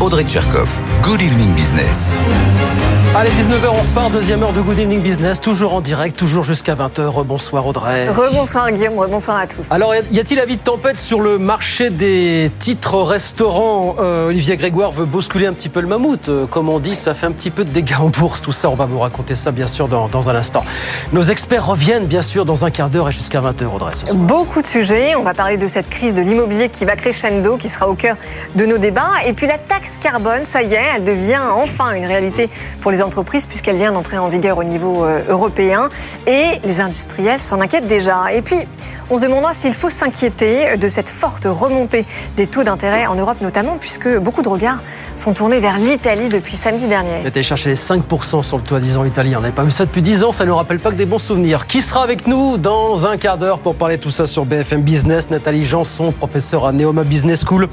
Audrey Tcherkov. Good evening business. Allez, 19h, on repart. Deuxième heure de Good Evening Business. Toujours en direct, toujours jusqu'à 20h. Bonsoir Audrey. Rebonsoir Guillaume, rebonsoir à tous. Alors, y a-t-il avis de tempête sur le marché des titres restaurants? Euh, Olivier Grégoire veut bousculer un petit peu le mammouth. Euh, comme on dit, ça fait un petit peu de dégâts en bourse. Tout ça, on va vous raconter ça, bien sûr, dans, dans un instant. Nos experts reviennent, bien sûr, dans un quart d'heure et jusqu'à 20h, Audrey. Ce soir. Beaucoup de sujets. On va parler de cette crise de l'immobilier qui va crescendo, qui sera au cœur de nos débats. Et puis la taxe carbone, ça y est, elle devient enfin une réalité pour les entreprises puisqu'elle vient d'entrer en vigueur au niveau euh, européen. Et les industriels s'en inquiètent déjà. Et puis, on se demandera s'il faut s'inquiéter de cette forte remontée des taux d'intérêt en Europe notamment, puisque beaucoup de regards sont tournés vers l'Italie depuis samedi dernier. On était chercher les 5% sur le toit disant italien. On n'avait pas vu ça depuis 10 ans, ça ne nous rappelle pas que des bons souvenirs. Qui sera avec nous dans un quart d'heure pour parler tout ça sur BFM Business? Nathalie Janson, professeure à Neoma Business School.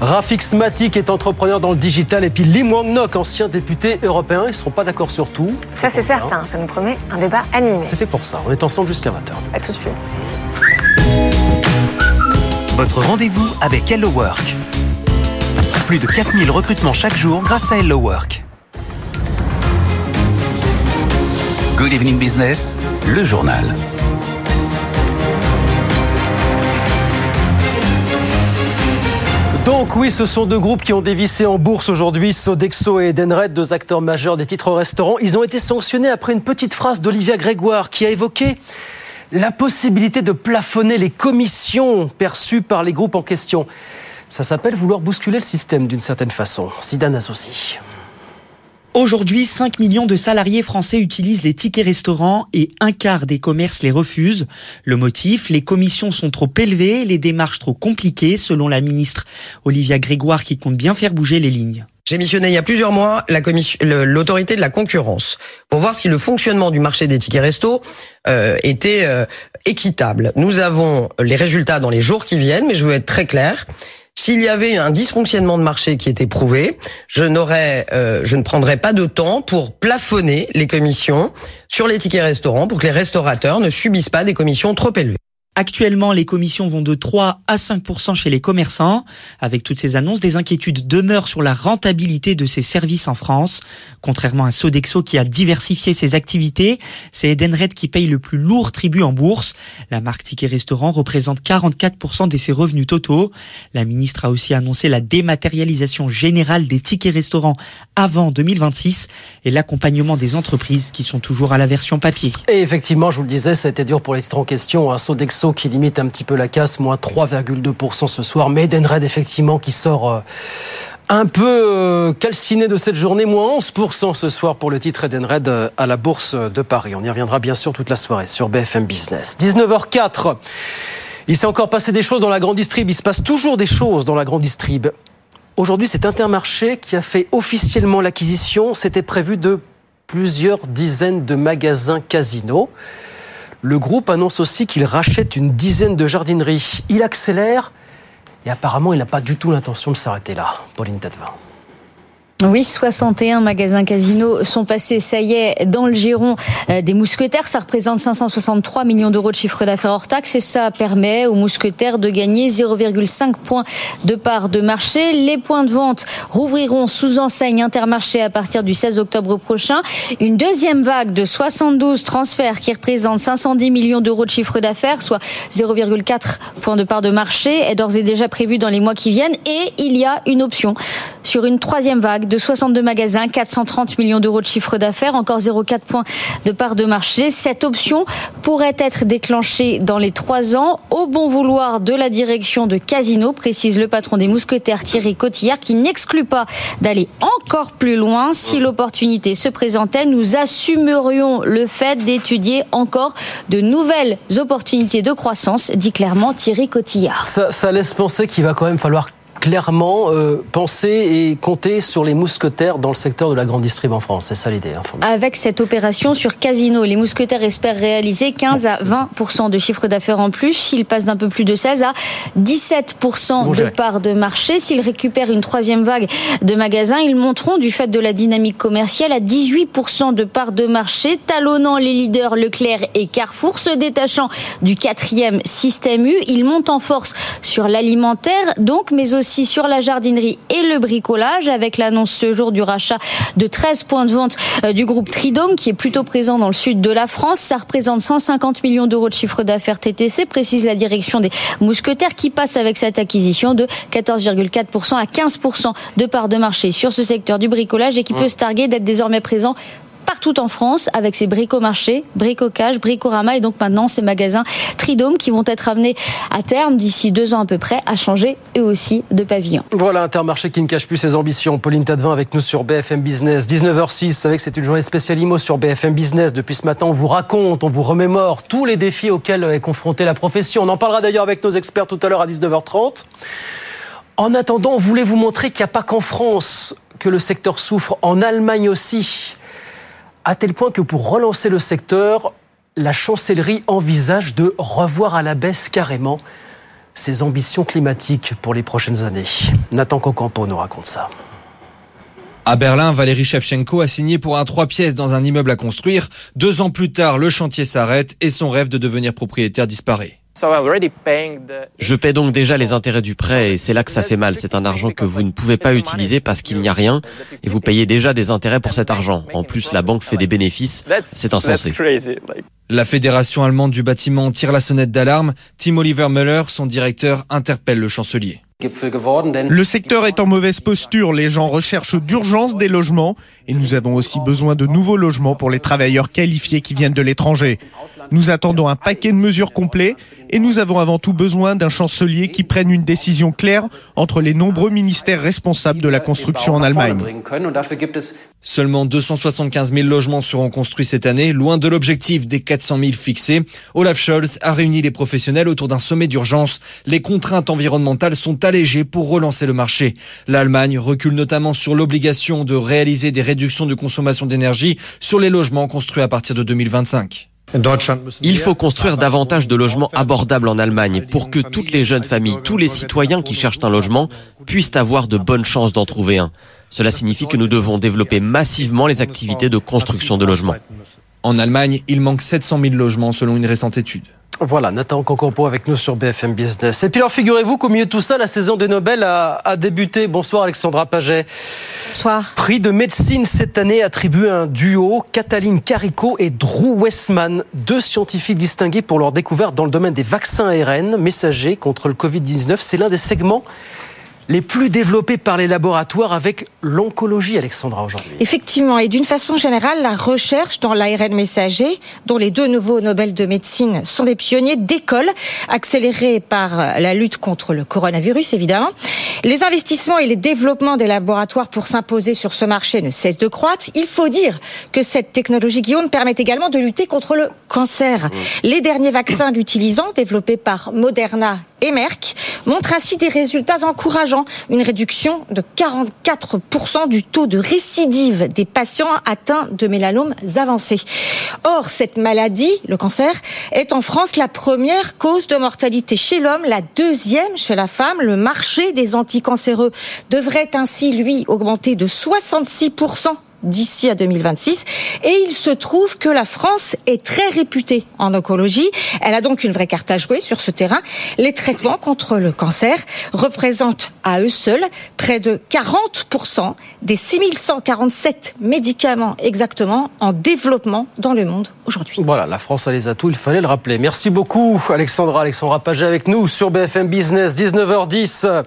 Rafik Smatik est entrepreneur dans le digital. Et puis Lim Wang-nok, ancien député européen. Ils ne seront pas d'accord sur tout. Ça, c'est certain. Ça nous promet un débat animé. C'est fait pour ça. On est ensemble jusqu'à 20h. À tout de suite. Votre rendez-vous avec Hello Work. Plus de 4000 recrutements chaque jour grâce à Hello Work. Good evening business, le journal. Donc oui, ce sont deux groupes qui ont dévissé en bourse aujourd'hui, Sodexo et Edenred, deux acteurs majeurs des titres restaurants. Ils ont été sanctionnés après une petite phrase d'Olivia Grégoire qui a évoqué la possibilité de plafonner les commissions perçues par les groupes en question. Ça s'appelle vouloir bousculer le système d'une certaine façon. Sidan Associé. Aujourd'hui, 5 millions de salariés français utilisent les tickets restaurants et un quart des commerces les refusent. Le motif, les commissions sont trop élevées, les démarches trop compliquées, selon la ministre Olivia Grégoire qui compte bien faire bouger les lignes. J'ai missionné il y a plusieurs mois l'autorité de la concurrence pour voir si le fonctionnement du marché des tickets resto euh, était euh, équitable. Nous avons les résultats dans les jours qui viennent, mais je veux être très clair. S'il y avait un dysfonctionnement de marché qui était prouvé, je n'aurais, euh, je ne prendrais pas de temps pour plafonner les commissions sur les tickets restaurants pour que les restaurateurs ne subissent pas des commissions trop élevées. Actuellement, les commissions vont de 3 à 5% chez les commerçants. Avec toutes ces annonces, des inquiétudes demeurent sur la rentabilité de ces services en France. Contrairement à Sodexo qui a diversifié ses activités, c'est Edenred qui paye le plus lourd tribut en bourse. La marque Ticket Restaurant représente 44% de ses revenus totaux. La ministre a aussi annoncé la dématérialisation générale des tickets restaurants avant 2026 et l'accompagnement des entreprises qui sont toujours à la version papier. Et effectivement, je vous le disais, été dur pour les titres en question. Hein. Sodexo qui limite un petit peu la casse, moins 3,2% ce soir. Mais Edenred, effectivement, qui sort euh, un peu euh, calciné de cette journée, moins 11% ce soir pour le titre Edenred euh, à la Bourse de Paris. On y reviendra bien sûr toute la soirée sur BFM Business. 19h04. Il s'est encore passé des choses dans la grande distrib. Il se passe toujours des choses dans la grande distrib. Aujourd'hui, c'est Intermarché qui a fait officiellement l'acquisition. C'était prévu de plusieurs dizaines de magasins casinos. Le groupe annonce aussi qu'il rachète une dizaine de jardineries. Il accélère et apparemment, il n'a pas du tout l'intention de s'arrêter là. Pauline Tadevin. Oui, 61 magasins casinos sont passés, ça y est, dans le giron euh, des mousquetaires. Ça représente 563 millions d'euros de chiffre d'affaires hors taxe et ça permet aux mousquetaires de gagner 0,5 points de part de marché. Les points de vente rouvriront sous enseigne Intermarché à partir du 16 octobre prochain. Une deuxième vague de 72 transferts qui représente 510 millions d'euros de chiffre d'affaires, soit 0,4 points de part de marché, est d'ores et déjà prévue dans les mois qui viennent et il y a une option sur une troisième vague de 62 magasins, 430 millions d'euros de chiffre d'affaires, encore 0,4 points de part de marché. Cette option pourrait être déclenchée dans les trois ans au bon vouloir de la direction de Casino, précise le patron des mousquetaires Thierry Cotillard, qui n'exclut pas d'aller encore plus loin. Si l'opportunité se présentait, nous assumerions le fait d'étudier encore de nouvelles opportunités de croissance, dit clairement Thierry Cotillard. Ça, ça laisse penser qu'il va quand même falloir clairement euh, penser et compter sur les mousquetaires dans le secteur de la grande distrib en France. C'est ça l'idée. Hein, Avec cette opération sur Casino, les mousquetaires espèrent réaliser 15 à 20% de chiffre d'affaires en plus. Ils passent d'un peu plus de 16 à 17 de part de marché. S'ils récupèrent une troisième vague de magasins, ils monteront du fait de la dynamique commerciale à 18% de part de marché, talonnant les leaders Leclerc et Carrefour, se détachant du quatrième système U. Ils montent en force sur l'alimentaire, donc, mais aussi sur la jardinerie et le bricolage, avec l'annonce ce jour du rachat de 13 points de vente euh, du groupe Tridome, qui est plutôt présent dans le sud de la France. Ça représente 150 millions d'euros de chiffre d'affaires TTC, précise la direction des mousquetaires, qui passe avec cette acquisition de 14,4% à 15% de part de marché sur ce secteur du bricolage et qui peut se targuer d'être désormais présent partout en France avec ces bricomarchés, bricocage, bricorama et donc maintenant ces magasins Tridome qui vont être amenés à terme d'ici deux ans à peu près à changer eux aussi de pavillon. Voilà Intermarché qui ne cache plus ses ambitions. Pauline Tadevin avec nous sur BFM Business. 19h06, vous savez que c'est une journée spéciale IMO sur BFM Business. Depuis ce matin, on vous raconte, on vous remémore tous les défis auxquels est confrontée la profession. On en parlera d'ailleurs avec nos experts tout à l'heure à 19h30. En attendant, on voulait vous montrer qu'il n'y a pas qu'en France que le secteur souffre, en Allemagne aussi à tel point que pour relancer le secteur, la chancellerie envisage de revoir à la baisse carrément ses ambitions climatiques pour les prochaines années. Nathan Cocampo nous raconte ça. À Berlin, Valérie Shevchenko a signé pour un trois pièces dans un immeuble à construire. Deux ans plus tard, le chantier s'arrête et son rêve de devenir propriétaire disparaît. Je paie donc déjà les intérêts du prêt et c'est là que ça fait mal. C'est un argent que vous ne pouvez pas utiliser parce qu'il n'y a rien et vous payez déjà des intérêts pour cet argent. En plus, la banque fait des bénéfices. C'est insensé. La Fédération allemande du bâtiment tire la sonnette d'alarme. Tim Oliver Müller, son directeur, interpelle le chancelier. Le secteur est en mauvaise posture, les gens recherchent d'urgence des logements et nous avons aussi besoin de nouveaux logements pour les travailleurs qualifiés qui viennent de l'étranger. Nous attendons un paquet de mesures complet et nous avons avant tout besoin d'un chancelier qui prenne une décision claire entre les nombreux ministères responsables de la construction en Allemagne. Seulement 275 000 logements seront construits cette année, loin de l'objectif des 400 000 fixés. Olaf Scholz a réuni les professionnels autour d'un sommet d'urgence. Les contraintes environnementales sont allégées pour relancer le marché. L'Allemagne recule notamment sur l'obligation de réaliser des réductions de consommation d'énergie sur les logements construits à partir de 2025. Il faut construire davantage de logements abordables en Allemagne pour que toutes les jeunes familles, tous les citoyens qui cherchent un logement puissent avoir de bonnes chances d'en trouver un. Cela signifie que nous devons développer massivement les activités de construction de logements. En Allemagne, il manque 700 000 logements selon une récente étude. Voilà, Nathan Concompo avec nous sur BFM Business. Et puis alors, figurez-vous qu'au milieu de tout ça, la saison des Nobel a, débuté. Bonsoir Alexandra Paget. Bonsoir. Prix de médecine cette année attribué à un duo, Cataline Carico et Drew Westman, deux scientifiques distingués pour leur découverte dans le domaine des vaccins ARN messagers contre le Covid-19. C'est l'un des segments les plus développés par les laboratoires avec l'oncologie, Alexandra, aujourd'hui. Effectivement, et d'une façon générale, la recherche dans l'ARN messager, dont les deux nouveaux Nobel de médecine sont des pionniers, décolle, accélérée par la lutte contre le coronavirus, évidemment. Les investissements et les développements des laboratoires pour s'imposer sur ce marché ne cessent de croître. Il faut dire que cette technologie, Guillaume, permet également de lutter contre le cancer. Les derniers vaccins l'utilisant, développés par Moderna et Merck, montrent ainsi des résultats encourageants. Une réduction de 44% du taux de récidive des patients atteints de mélanomes avancés. Or, cette maladie, le cancer, est en France la première cause de mortalité chez l'homme, la deuxième chez la femme. Le marché des anticancéreux devrait ainsi, lui, augmenter de 66% d'ici à 2026. Et il se trouve que la France est très réputée en oncologie. Elle a donc une vraie carte à jouer sur ce terrain. Les traitements contre le cancer représentent à eux seuls près de 40% des 6147 médicaments exactement en développement dans le monde aujourd'hui. Voilà, la France a les atouts, il fallait le rappeler. Merci beaucoup Alexandra, Alexandra Paget avec nous sur BFM Business, 19h10.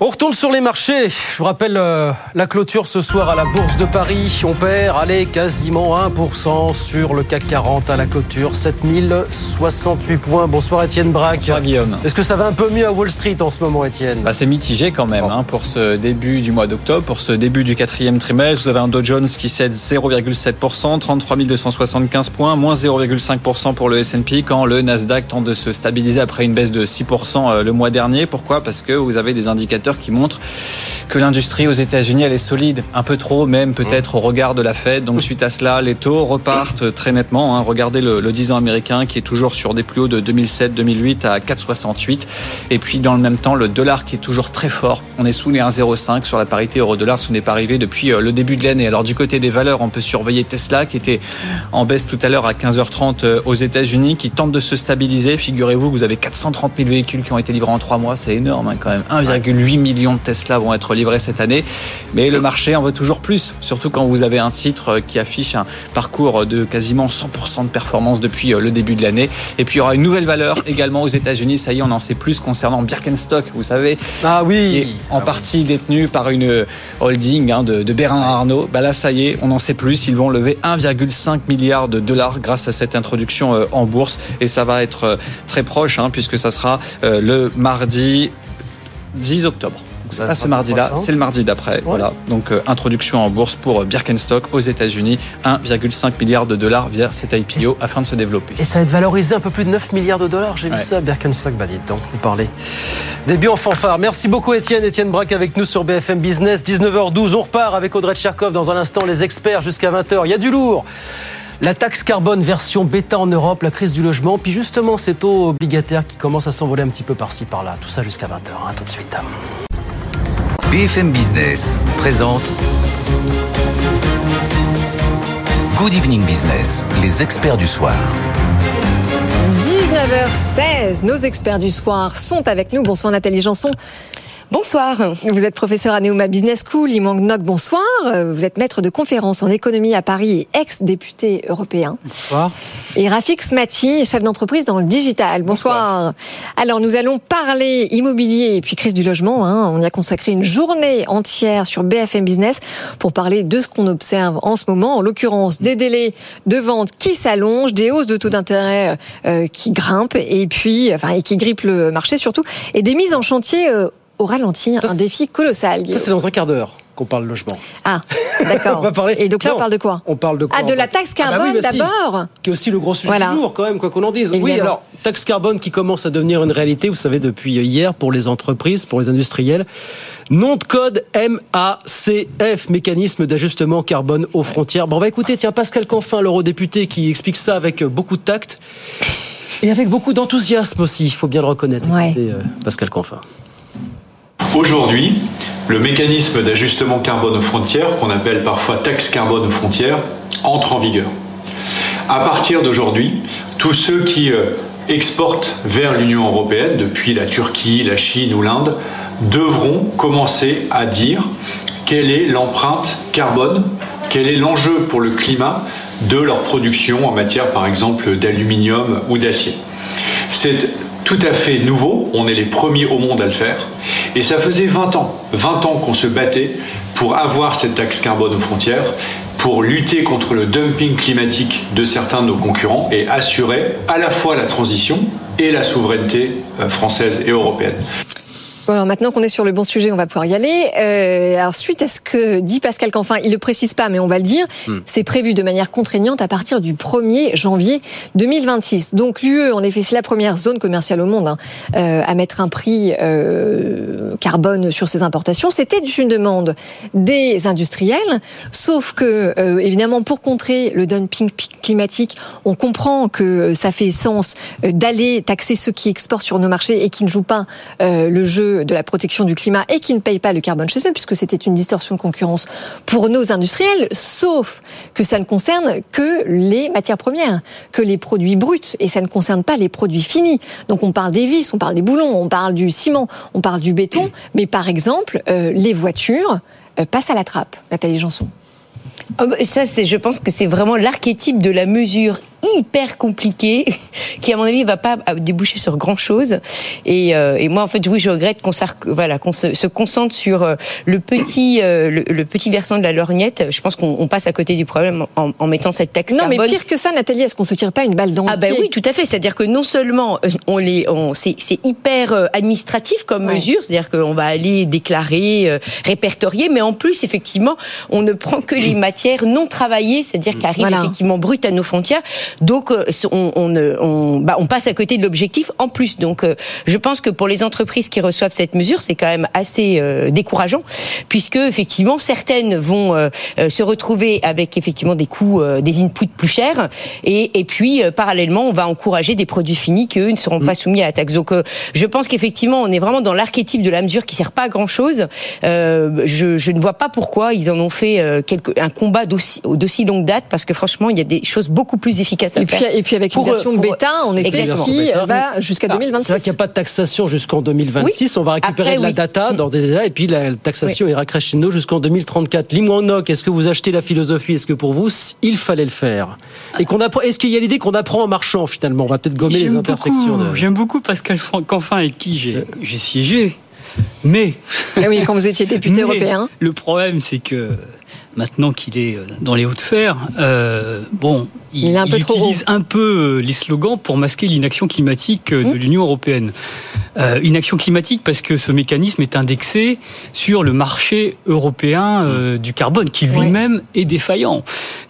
On retourne sur les marchés. Je vous rappelle euh, la clôture ce soir à la Bourse de Paris. On perd, allez, quasiment 1% sur le CAC 40 à la clôture. 7068 points. Bonsoir Étienne Braque. Bonsoir Guillaume. Est-ce que ça va un peu mieux à Wall Street en ce moment Étienne? Bah, C'est mitigé quand même hein, pour ce début du mois d'octobre, pour ce début du quatrième trimestre. Vous avez un Dow Jones qui cède 0,7%, 33 275 points, moins 0,5% pour le S&P quand le Nasdaq tente de se stabiliser après une baisse de 6% euh, le mois dernier. Pourquoi? Parce que vous avez des indicateurs qui montrent que l'industrie aux États-Unis elle est solide, un peu trop même peut-être au regard de la Fed. Donc suite à cela, les taux repartent très nettement. Hein. Regardez le, le 10 ans américain qui est toujours sur des plus hauts de 2007-2008 à 4,68. Et puis dans le même temps, le dollar qui est toujours très fort. On est sous les 1,05 sur la parité euro-dollar. Ce n'est pas arrivé depuis euh, le début de l'année. Alors du côté des valeurs, on peut surveiller Tesla qui était en baisse tout à l'heure à 15h30 euh, aux États-Unis, qui tente de se stabiliser. Figurez-vous, vous avez 430 000 véhicules qui ont été livrés en trois mois. C'est énorme hein, quand même. 1,8 million de Tesla vont être livrés cette année. Mais le marché en veut toujours plus, surtout quand vous avez un titre qui affiche un parcours de quasiment 100% de performance depuis euh, le début de l'année. Et puis il y aura une nouvelle valeur également aux États-Unis. Ça y est, on en sait plus concernant Birkenstock, vous savez. Ah oui. En partie détenu par une holding hein, de, de Bérard Arnault. Bah là, ça y est, on en sait plus. Ils vont lever 1,5 milliard de dollars grâce à cette introduction euh, en bourse. Et ça va être euh, très proche, hein, puisque ça sera euh, le mardi 10 octobre. C'est pas ce mardi-là, c'est le mardi d'après. Voilà. Donc euh, introduction en bourse pour euh, Birkenstock aux États-Unis, 1,5 milliard de dollars via cet IPO afin de se développer. Et ça va être valorisé un peu plus de 9 milliards de dollars. J'ai Ouais. vu ça, Birkenstock. Bah, dites donc, vous parlez. Début en fanfare. Merci beaucoup, Étienne. Étienne Braque avec nous sur BFM Business. 19h12, on repart avec Audrey Tcherkov dans un instant. Les experts jusqu'à 20h. Il y a du lourd. La taxe carbone version bêta en Europe, la crise du logement, puis justement ces taux obligataires qui commencent à s'envoler un petit peu par-ci par-là. Tout ça jusqu'à 20h. À tout de suite. BFM Business présente Good Evening Business, les experts du soir. 19h16, nos experts du soir sont avec nous. Bonsoir Nathalie Janson. Bonsoir. Vous êtes professeur à Neoma Business School, Limang Nok, bonsoir. Vous êtes maître de conférences en économie à Paris et ex-député européen. Bonsoir. Et Rafik Smati, chef d'entreprise dans le digital. Bonsoir. Alors, nous allons parler immobilier et puis crise du logement. hein. On y a consacré une journée entière sur BFM Business pour parler de ce qu'on observe en ce moment. En l'occurrence, des délais de vente qui s'allongent, des hausses de taux d'intérêt euh, qui grimpent et puis, enfin, et qui grippent le marché surtout, et des mises en chantier euh, au ralenti. un défi colossal. Ça, c'est dans un quart d'heure qu'on parle logement. Ah, d'accord. On va parler- Et donc là, Non, on parle de quoi On parle de quoi Ah, de la taxe Ah bah carbone oui, bah si. d'abord qui est aussi le gros sujet Voilà. du jour quand même, quoi qu'on en dise. Oui, alors, taxe carbone qui commence à devenir une réalité, vous savez, depuis hier pour les entreprises, pour les industriels. Nom de code MACF, mécanisme d'ajustement carbone aux frontières. Bon, on va écouter, tiens, Pascal Canfin, l'eurodéputé, qui explique ça avec beaucoup de tact et avec beaucoup d'enthousiasme aussi, il faut bien le reconnaître. Écoutez, euh, Pascal Canfin. Aujourd'hui, le mécanisme d'ajustement carbone aux frontières, qu'on appelle parfois taxe carbone aux frontières, entre en vigueur. À partir d'aujourd'hui, tous ceux qui euh, exportent vers l'Union européenne, depuis la Turquie, la Chine ou l'Inde, devront commencer à dire quelle est l'empreinte carbone, quel est l'enjeu pour le climat de leur production en matière par exemple d'aluminium ou d'acier. C'est tout à fait nouveau, on est les premiers au monde à le faire, et ça faisait 20 ans, 20 ans qu'on se battait pour avoir cette taxe carbone aux frontières, pour lutter contre le dumping climatique de certains de nos concurrents et assurer à la fois la transition et la souveraineté euh, française et européenne. Bon, alors maintenant qu'on est sur le bon sujet, on va pouvoir y aller. Euh, alors suite à ce que dit Pascal Canfin, il le précise pas, mais on va le dire, Hmm. c'est prévu de manière contraignante à partir du 1er janvier 2026. Donc l'UE, en effet, c'est la première zone commerciale au monde hein, euh, à mettre un prix euh, carbone sur ses importations. C'était une demande des industriels, sauf que euh, évidemment pour contrer le dumping pi- climatique, on comprend que ça fait sens euh, d'aller taxer ceux qui exportent sur nos marchés et qui ne jouent pas euh, le jeu de la protection du climat et qui ne payent pas le carbone chez eux, puisque c'était une distorsion de concurrence pour nos industriels, sauf que ça ne concerne que les matières premières, que les produits bruts, et ça ne concerne pas les produits finis. Donc on parle des vis, on parle des boulons, on parle du ciment, on parle du béton, mais par exemple, euh, les voitures euh, passent à la trappe, Nathalie Janson. Oh, bah, Ça, c'est, je pense que c'est vraiment l'archétype de la mesure hyper compliquée qui, à mon avis, va pas déboucher sur grand chose. Et, euh, et moi, en fait, oui, je regrette qu'on, voilà, qu'on se, se concentre sur euh, le petit, euh, le, le petit versant de la lorgnette. Je pense qu'on on passe à côté du problème en, en mettant cette taxe Non, mais pire que ça, Nathalie, est-ce qu'on se tire pas une balle dans Ah le ben pied oui, tout à fait. C'est-à-dire que non seulement euh, on les, on, c'est, c'est hyper euh, administratif comme Ouais. mesure, c'est-à-dire qu'on va aller déclarer, euh, répertorier, mais en plus effectivement, on ne prend que les matières non travaillées, c'est-à-dire qui arrivent Voilà. effectivement brutes à nos frontières. Donc euh, on, on, on, bah, on passe à côté de l'objectif en plus. Donc euh, je pense que pour les entreprises qui reçoivent cette mesure, c'est quand même assez euh, décourageant, puisque effectivement certaines vont se retrouver avec effectivement des coûts, des inputs plus chers, et, et puis parallèlement on va encourager des produits finis qui eux ne seront pas mm. soumis à la taxe. Donc je pense qu'effectivement on est vraiment dans l'archétype de la mesure qui sert pas à grand chose. je, je, ne vois pas pourquoi ils en ont fait quelque, un combat d'aussi longue date, parce que franchement il y a des choses beaucoup plus efficaces à et faire. Puis, et puis avec une version bêta, en effet, qui va jusqu'à 2026. C'est vrai qu'il n'y a pas de taxation jusqu'en 2026. On va récupérer de la data dans des et puis la taxation ira crescendo jusqu'en 2034. Limouanoc, est-ce que vous achetez la philosophie? Est-ce que pour vous, il fallait le faire? Et qu'on apprend Est-ce qu'il y a l'idée qu'on apprend en marchant finalement? On va peut-être gommer les imperfections. De... J'aime beaucoup Pascal Canfin avec qui j'ai siégé. Mais. Ah oui, quand vous étiez député européen. Le problème, c'est que maintenant qu'il est euh, dans les hautes sphères, euh, bon, il, utilise un peu euh, les slogans pour masquer l'inaction climatique de mmh. l'Union européenne. inaction climatique parce que ce mécanisme est indexé sur le marché européen du carbone, qui lui-même est défaillant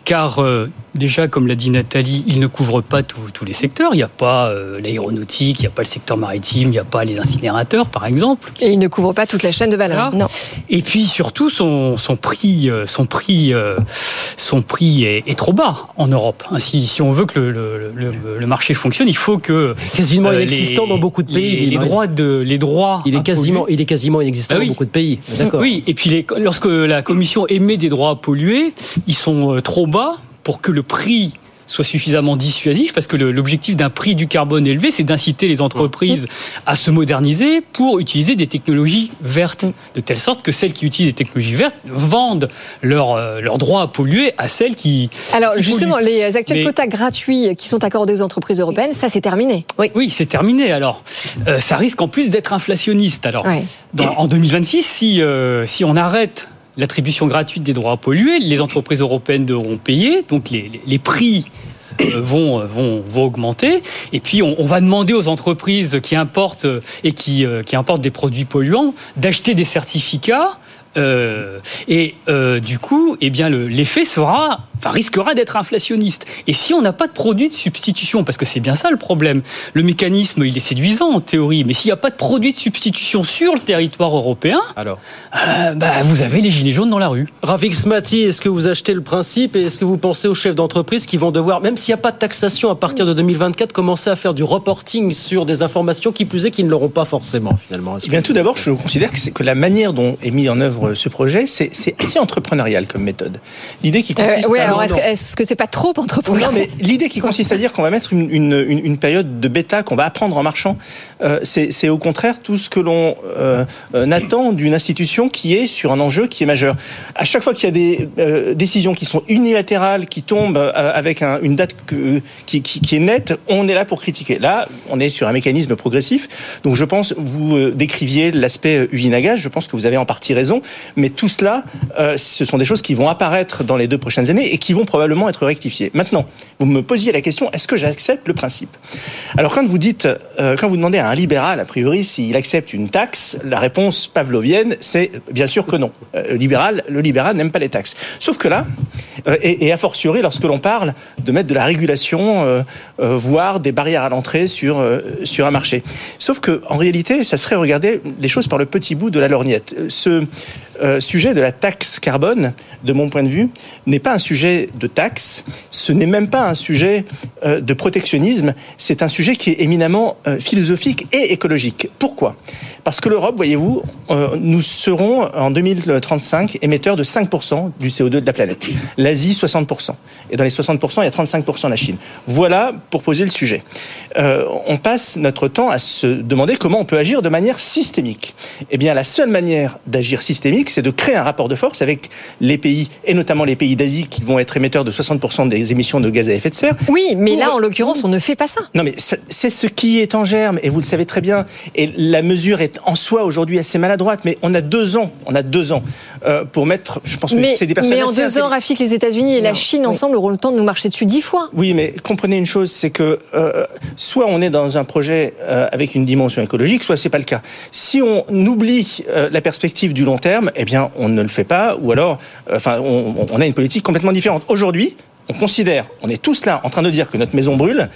car euh, déjà, comme l'a dit Nathalie, il ne couvre pas tous les secteurs. Il n'y a pas euh, l'aéronautique, il n'y a pas le secteur maritime, il n'y a pas les incinérateurs, par exemple. Et il ne couvre pas toute la chaîne de valeur. Non. Et puis surtout, son, son prix, euh, son prix, son prix est, trop bas en Europe. Si, si on veut que le, le, le, marché fonctionne, il faut que quasiment inexistant dans beaucoup de pays. Les, droits de les droits. Il est quasiment, il est quasiment inexistant ah dans beaucoup de pays. D'accord. Oui. Et puis les, lorsque la Commission émet des droits à polluer, ils sont trop pour que le prix soit suffisamment dissuasif, parce que l'objectif d'un prix du carbone élevé, c'est d'inciter les entreprises à se moderniser pour utiliser des technologies vertes, de telle sorte que celles qui utilisent des technologies vertes vendent leur, euh, leur droit à polluer à celles qui... Alors justement, les actuels quotas gratuits qui sont accordés aux entreprises européennes, ça c'est terminé. Oui, oui c'est terminé. Alors, euh, ça risque en plus d'être inflationniste. Alors, en 2026, si, euh, si on arrête l'attribution gratuite des droits à polluer, les entreprises européennes devront payer, donc les, prix euh, vont, vont, augmenter. Et puis, on, va demander aux entreprises qui importent et qui, euh, importent des produits polluants d'acheter des certificats euh, et euh, du coup, eh bien, l'effet sera, enfin, risquera d'être inflationniste. Et si on n'a pas de produit de substitution, parce que c'est bien ça le problème, le mécanisme, il est séduisant en théorie, mais s'il n'y a pas de produit de substitution sur le territoire européen, alors, euh, bah, vous avez les gilets jaunes dans la rue. Rafik Smati, est-ce que vous achetez le principe et est-ce que vous pensez aux chefs d'entreprise qui vont devoir, même s'il n'y a pas de taxation à partir de 2024, commencer à faire du reporting sur des informations qui plus est qui ne l'auront pas forcément finalement? Eh bien, tout d'abord, je considère que, que la manière dont est mis en œuvre ce projet, c'est assez entrepreneurial comme méthode. L'idée qui euh, consiste. oui, alors est-ce que c'est pas trop entrepreneurial Non, mais l'idée qui consiste à dire qu'on va mettre une, une, une, période de bêta, qu'on va apprendre en marchant, euh, c'est au contraire tout ce que l'on euh, attend d'une institution qui est sur un enjeu qui est majeur. À chaque fois qu'il y a des décisions qui sont unilatérales, qui tombent avec un, une date que, qui, qui, qui, est nette, on est là pour critiquer. Là, on est sur un mécanisme progressif. Donc, je pense, vous décriviez l'aspect usine à gaz. Je pense que vous avez en partie raison. Mais tout cela, euh, ce sont des choses qui vont apparaître dans les deux prochaines années et qui vont probablement être rectifiées. Maintenant, vous me posiez la question est-ce que j'accepte le principe? Alors, quand vous dites, euh, quand vous demandez à un libéral, a priori, s'il accepte une taxe, la réponse pavlovienne, c'est bien sûr que non. Euh, le libéral, le libéral n'aime pas les taxes. Sauf que là, et, et, a fortiori lorsque l'on parle de mettre de la régulation, voire des barrières à l'entrée sur sur un marché. Sauf que en réalité, ça serait regarder les choses par le petit bout de la lorgnette. Ce euh, sujet de la taxe carbone, de mon point de vue, n'est pas un sujet de taxe, ce n'est même pas un sujet euh, de protectionnisme, c'est un sujet qui est éminemment euh, philosophique et écologique. Pourquoi? Parce que l'Europe, voyez-vous, nous serons en 2035 émetteurs de 5% du CO2 de la planète. L'Asie, 60%. Et dans les 60%, il y a 35% la Chine. Voilà pour poser le sujet. on passe notre temps à se demander comment on peut agir de manière systémique. Eh bien, la seule manière d'agir systémique, c'est de créer un rapport de force avec les pays, et notamment les pays d'Asie, qui vont être émetteurs de 60% des émissions de gaz à effet de serre. Oui, mais là, en l'occurrence, on ne fait pas ça. Non, mais c'est ce qui est en germe, et vous le savez très bien. Et la mesure est en soi aujourd'hui assez maladroite, mais on a deux ans, on a deux ans euh, pour mettre, je pense que c'est des personnes... Mais en deux ans, Rafik, les États-Unis et la Chine ensemble auront le temps de nous marcher dessus dix fois. Oui, mais comprenez une chose, c'est que euh, soit on est dans un projet euh, avec une dimension écologique, soit c'est pas le cas. Si on oublie la perspective du long terme, eh bien, on ne le fait pas, ou alors, enfin, on, a une politique complètement différente. Aujourd'hui, on considère, on est tous là en train de dire que notre maison brûle,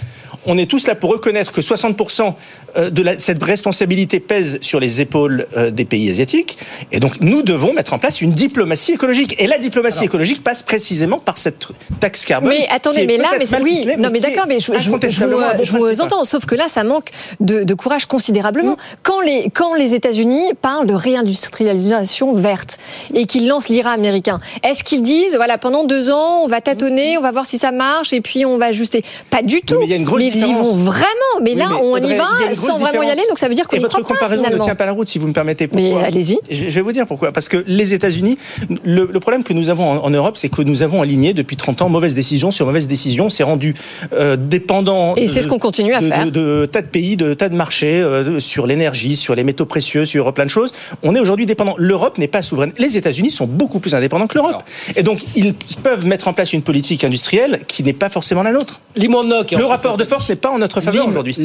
on est tous là pour reconnaître que 60% euh, de la, cette responsabilité pèse sur les épaules euh, des pays asiatiques. Et donc, nous devons mettre en place une diplomatie écologique. Et la diplomatie écologique passe précisément par cette taxe carbone. Mais attendez, mais là, mais oui, non, mais d'accord, mais je, je, je, vous, entends. Sauf que là, ça manque de, de courage considérablement. Mm. Quand les, quand les États-Unis parlent de réindustrialisation verte et qu'ils lancent l'IRA américain, est-ce qu'ils disent, voilà, pendant deux ans, on va tâtonner, on va voir si ça marche et puis on va ajuster? Pas du tout. Mais, il y a une grosse ils y vont vraiment. Mais là, on y va sans vraiment y aller, donc ça veut dire qu'on y votre comparaison ne tient pas la route, si vous me permettez. Pourquoi mais allez-y. Je vais vous dire pourquoi. Parce que les États-Unis, le, problème que nous avons en, Europe, c'est que nous avons aligné depuis 30 ans mauvaise décision sur mauvaise décision. C'est rendu euh, dépendant. Et c'est ce qu'on continue à de, faire. De, tas de pays, de tas de marchés, euh, sur l'énergie, sur les métaux précieux, sur plein de choses. On est aujourd'hui dépendant. L'Europe n'est pas souveraine. Les États-Unis sont beaucoup plus indépendants que l'Europe. Et donc, ils peuvent mettre en place une politique industrielle qui n'est pas forcément la nôtre. Le rapport de force n'est pas en notre faveur aujourd'hui.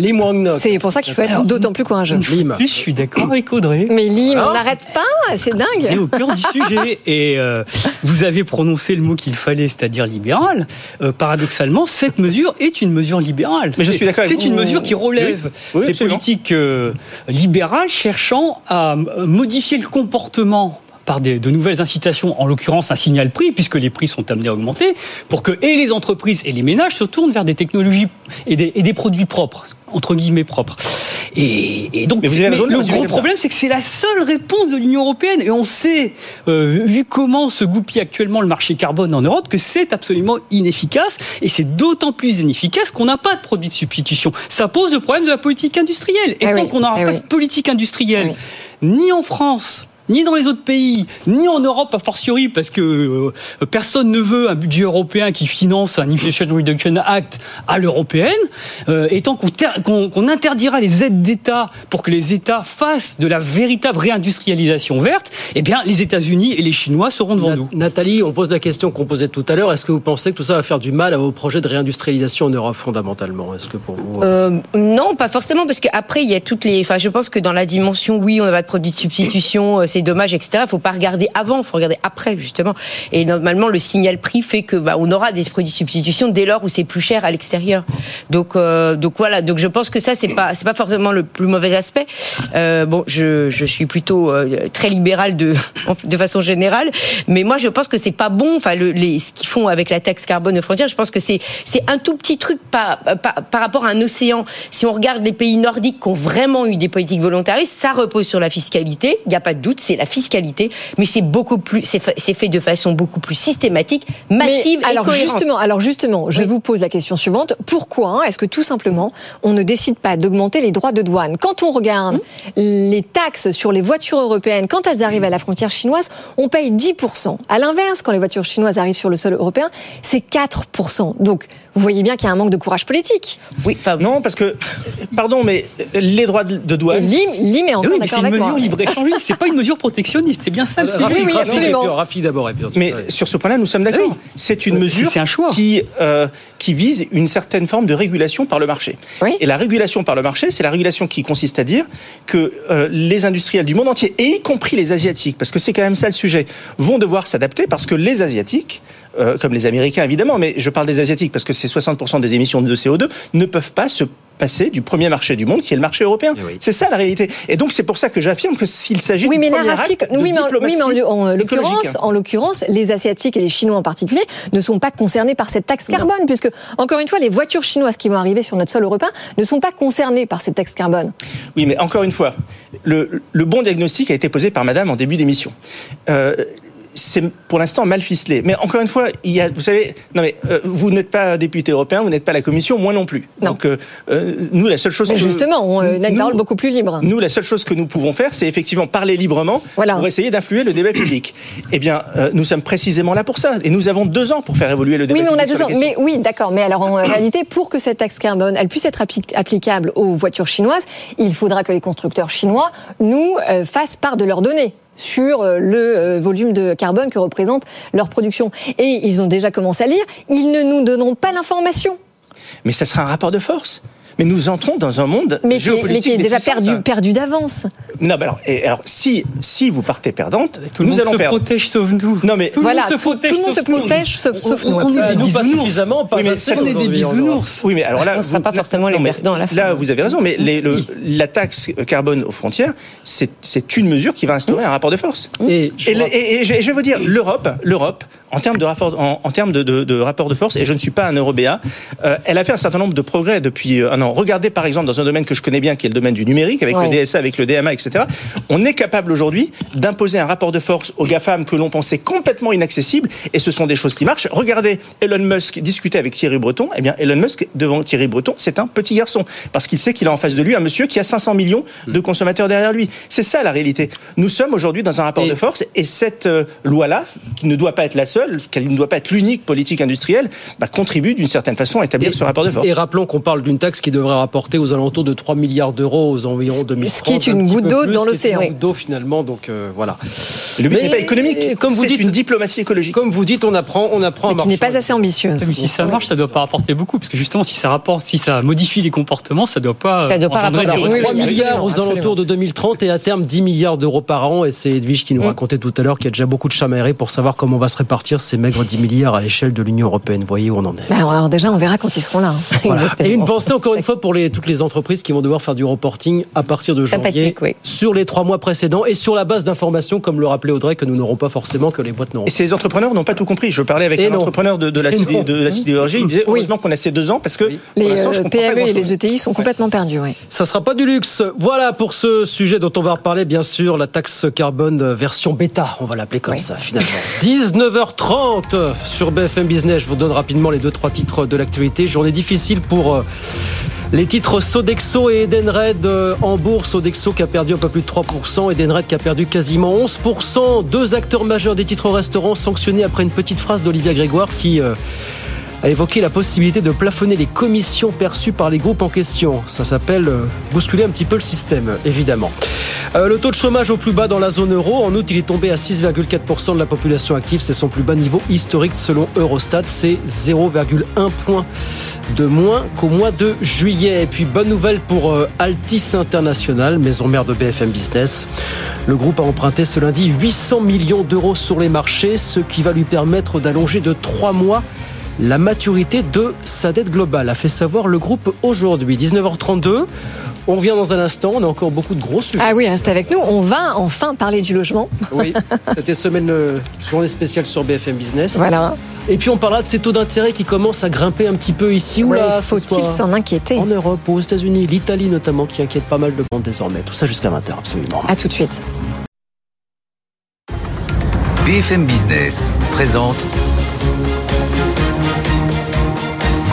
C'est pour ça qu'il faut être d'autant plus courageux. Je suis d'accord avec Audrey. Mais Lim, on n'arrête pas, c'est dingue. Et au cœur du sujet. Et euh, vous avez prononcé le mot qu'il fallait, c'est-à-dire libéral. Euh, paradoxalement, cette mesure est une mesure libérale. Mais je suis d'accord. C'est une mesure qui relève des politiques euh, libérales cherchant à modifier le comportement par des, de nouvelles incitations, en l'occurrence un signal prix, puisque les prix sont amenés à augmenter, pour que et les entreprises et les ménages se tournent vers des technologies et des, et des produits propres, entre guillemets propres. Et, et donc, le gros problème, c'est que c'est la seule réponse de l'Union européenne. Et on sait, euh, vu comment se goupille actuellement le marché carbone en Europe, que c'est absolument inefficace. Et c'est d'autant plus inefficace qu'on n'a pas de produits de substitution. Ça pose le problème de la politique industrielle. Et eh tant qu'on n'aura eh pas de politique industrielle, eh ni en France, ni dans les autres pays, ni en Europe a fortiori, parce que euh, personne ne veut un budget européen qui finance un Inflation Reduction Act à l'européenne, euh, et tant qu'on interdira les aides d'État pour que les États fassent de la véritable réindustrialisation verte, eh bien les États-Unis et les Chinois seront devant nous. Nathalie, on pose la question qu'on posait tout à l'heure. Est-ce que vous pensez que tout ça va faire du mal à vos projets de réindustrialisation en Europe fondamentalement? Est-ce que pour vous euh... Non, pas forcément, parce qu'après il y a toutes les. Enfin, je pense que dans la dimension, oui, on n'a pas de produits de substitution c'est dommage, etc. Il faut pas regarder avant, il faut regarder après justement. Et normalement, le signal prix fait que bah, on aura des produits de substitution dès lors où c'est plus cher à l'extérieur. Donc, euh, donc voilà. Donc je pense que ça c'est pas c'est pas forcément le plus mauvais aspect. Euh, bon, je, suis plutôt euh, très libéral de façon générale, mais moi je pense que c'est pas bon. Enfin, ce qu'ils font avec la taxe carbone aux frontières, je pense que c'est un tout petit truc par, par rapport à un océan. Si on regarde les pays nordiques qui ont vraiment eu des politiques volontaristes, ça repose sur la fiscalité. Il n'y a pas de doute c'est la fiscalité, mais c'est beaucoup plus, c'est fait de façon beaucoup plus systématique, massive mais alors justement, alors justement, je vous pose la question suivante pourquoi hein, est-ce que tout simplement on ne décide pas d'augmenter les droits de douane? Quand on regarde mmh. les taxes sur les voitures européennes, quand elles arrivent à la frontière chinoise, on paye 10% À l'inverse, quand les voitures chinoises arrivent sur le sol européen, c'est 4% Donc vous voyez bien qu'il y a un manque de courage politique. Oui, enfin non, parce que pardon, mais les droits de douane. Lim, est encore oui, C'est une mesure libre échangiste, c'est pas une mesure protectionniste, c'est bien ça. Le oui, oui, absolument. Rafi d'abord. Mais sur ce point-là, nous sommes d'accord. C'est une mesure un choix. qui euh, qui vise une certaine forme de régulation par le marché. Et la régulation par le marché, c'est la régulation qui consiste à dire que euh, les industriels du monde entier, et y compris les asiatiques, parce que c'est quand même ça le sujet, vont devoir s'adapter parce que les asiatiques euh, comme les Américains évidemment, mais je parle des Asiatiques parce que c'est 60% des émissions de CO2, ne peuvent pas se passer du premier marché du monde qui est le marché européen. Eh c'est ça la réalité. Et donc c'est pour ça que j'affirme que s'il s'agit oui, mais la acte de oui, mais oui, mais en, l'occurrence, en l'occurrence, les asiatiques et les chinois en particulier ne sont pas concernés par cette taxe carbone puisque encore une fois les voitures chinoises qui vont arriver sur notre sol européen ne sont pas concernées par cette taxe carbone. Oui, mais encore une fois, le, le bon diagnostic a été posé par madame en début d'émission. Euh, c'est pour l'instant mal ficelé. Mais encore une fois, il y a, vous savez, non mais euh, vous n'êtes pas député européen, vous n'êtes pas la Commission, moi non plus. Non. Donc euh, euh, nous, la seule chose, mais justement, on a une parole beaucoup plus libre. Nous, la seule chose que nous pouvons faire, c'est effectivement parler librement voilà. pour essayer d'influer le débat public. Eh bien, nous sommes précisément là pour ça, et nous avons deux ans pour faire évoluer le débat. Oui, mais on a deux ans. Mais oui, d'accord. Mais alors en réalité, pour que cette taxe carbone, elle puisse être applicable aux voitures chinoises, il faudra que les constructeurs chinois nous fassent part de leurs données sur euh, le euh, volume de carbone que représente leur production. Et ils ont déjà commencé à lire, ils ne nous donneront pas l'information. Mais ça sera un rapport de force. Mais nous entrons dans un monde mais qui, mais est déjà perdu, perdu d'avance. Non, bah alors, et alors si, si vous partez perdante, Tout le nous monde allons se perdre. protège sauf nous. Non, mais Tout le voilà, monde se tout, protège tout le monde se sauf nous. protège sauf, sauf nous. on est des nous, pas bisounours. suffisamment, pas Oui, mais ça, on est des aujourd'hui, bisounours. Oui, mais alors là, On ne sera vous- pas forcément les mais perdants à la fin. Là, vous avez raison, mais le- la taxe carbone aux frontières, c'est c'est une mesure qui va instaurer un rapport de force. Le- et je vais vous dire, l'Europe, l'Europe, en termes de rapport, en, en termes de, de- de rapport de force, et je ne suis pas un eurobéa, euh, elle a fait un certain nombre de progrès depuis euh, un an. Regardez par exemple dans un domaine que je connais bien, qui est le domaine du numérique, avec Ouais. le DSA, avec le DMA, etc. On est capable aujourd'hui d'imposer un rapport de force aux GAFAM que l'on pensait complètement inaccessible, et ce sont des choses qui marchent. Regardez Elon Musk discuter avec Thierry Breton. Eh bien, Elon Musk devant Thierry Breton, c'est un petit garçon, parce qu'il sait qu'il a en face de lui un monsieur qui a 500 millions de consommateurs derrière lui. C'est ça la réalité. Nous sommes aujourd'hui dans un rapport Et- de force, et cette euh, loi-là, qui ne doit pas être la seule, qu'elle ne doit pas être l'unique politique industrielle, bah, contribue d'une certaine façon à établir Et- ce rapport de force. Et rappelons qu'on parle d'une taxe qui devrait rapporter aux alentours de 3 milliards d'euros aux environs Ce- 2030. ce qui est un une goutte d'eau dans ce qui est l'océan. Une goutte d'eau finalement, donc euh, voilà. Le but Mais, n'est pas économique, comme vous c'est dites- une diplomatie écologique. Comme vous dites, on apprend, on apprend Mais qui n'est pas assez ambitieuse. Mais si ça marche, ça doit pas rapporter beaucoup, parce que justement, si ça rapporte, si ça modifie les comportements, ça doit pas. Ça doit pas rapporter. Oui, 3 oui, milliards aux absolument, alentours de 2030 et à terme 10 milliards d'euros par an. Et c'est Edwige qui nous racontait tout à l'heure qu'il y a déjà beaucoup de chamailleries pour savoir comment on va se répartir ces maigres 10 milliards à l'échelle de l'Union Européenne. Vous voyez où on en est. Bah, alors, déjà, on verra quand ils seront là. hein. Voilà. Et une pensée encore une fois pour les, toutes les entreprises qui vont devoir faire du reporting à partir de janvier oui. sur les trois mois précédents et sur la base d'informations, comme le rappelait Audrey, que nous n'aurons pas forcément, que les boîtes n'auront Et ces entrepreneurs n'ont pas tout compris. Je parlais avec Et un non. entrepreneur de, de la, de sidérurgie. Il me disait Oui. heureusement qu'on a ces deux ans parce que Les euh, PME et les ETI sont complètement perdus. Ouais. Ça sera pas du luxe. Voilà pour ce sujet dont on va reparler, bien sûr, la taxe carbone version bêta. On va l'appeler comme Oui. ça, finalement. 19h30 sur BFM Business. Je vous donne rapidement les deux, trois titres de l'actualité. Journée difficile pour euh, les titres Sodexo et Edenred euh, en bourse. Sodexo qui a perdu un peu plus de 3%, Edenred qui a perdu quasiment 11%. Deux acteurs majeurs des titres restaurants sanctionnés après une petite phrase d'Olivia Grégoire qui euh, a évoqué la possibilité de plafonner les commissions perçues par les groupes en question. Ça s'appelle euh, bousculer un petit peu le système, évidemment. Euh, le taux de chômage au plus bas dans la zone euro. En août, il est tombé à 6,4% de la population active. C'est son plus bas niveau historique selon Eurostat. C'est 0,1 point de moins qu'au mois de juillet. Et puis, bonne nouvelle pour euh, Altis International, maison mère de BFM Business. Le groupe a emprunté ce lundi 800 millions d'euros sur les marchés, ce qui va lui permettre d'allonger de 3 mois la maturité de sa dette globale, a fait savoir le groupe aujourd'hui. 19h32. On revient dans un instant. On a encore beaucoup de gros sujets. Ah oui, restez avec nous. On va enfin parler du logement. Oui, c'était semaine euh, journée spéciale sur BFM Business. Voilà. Et puis on parlera de ces taux d'intérêt qui commencent à grimper un petit peu ici ou Ouais, là. Faut-il s'en inquiéter En Europe, aux États-Unis, l'Italie notamment, qui inquiète pas mal de monde désormais. Tout ça jusqu'à 20h, absolument. À tout de suite. BFM Business présente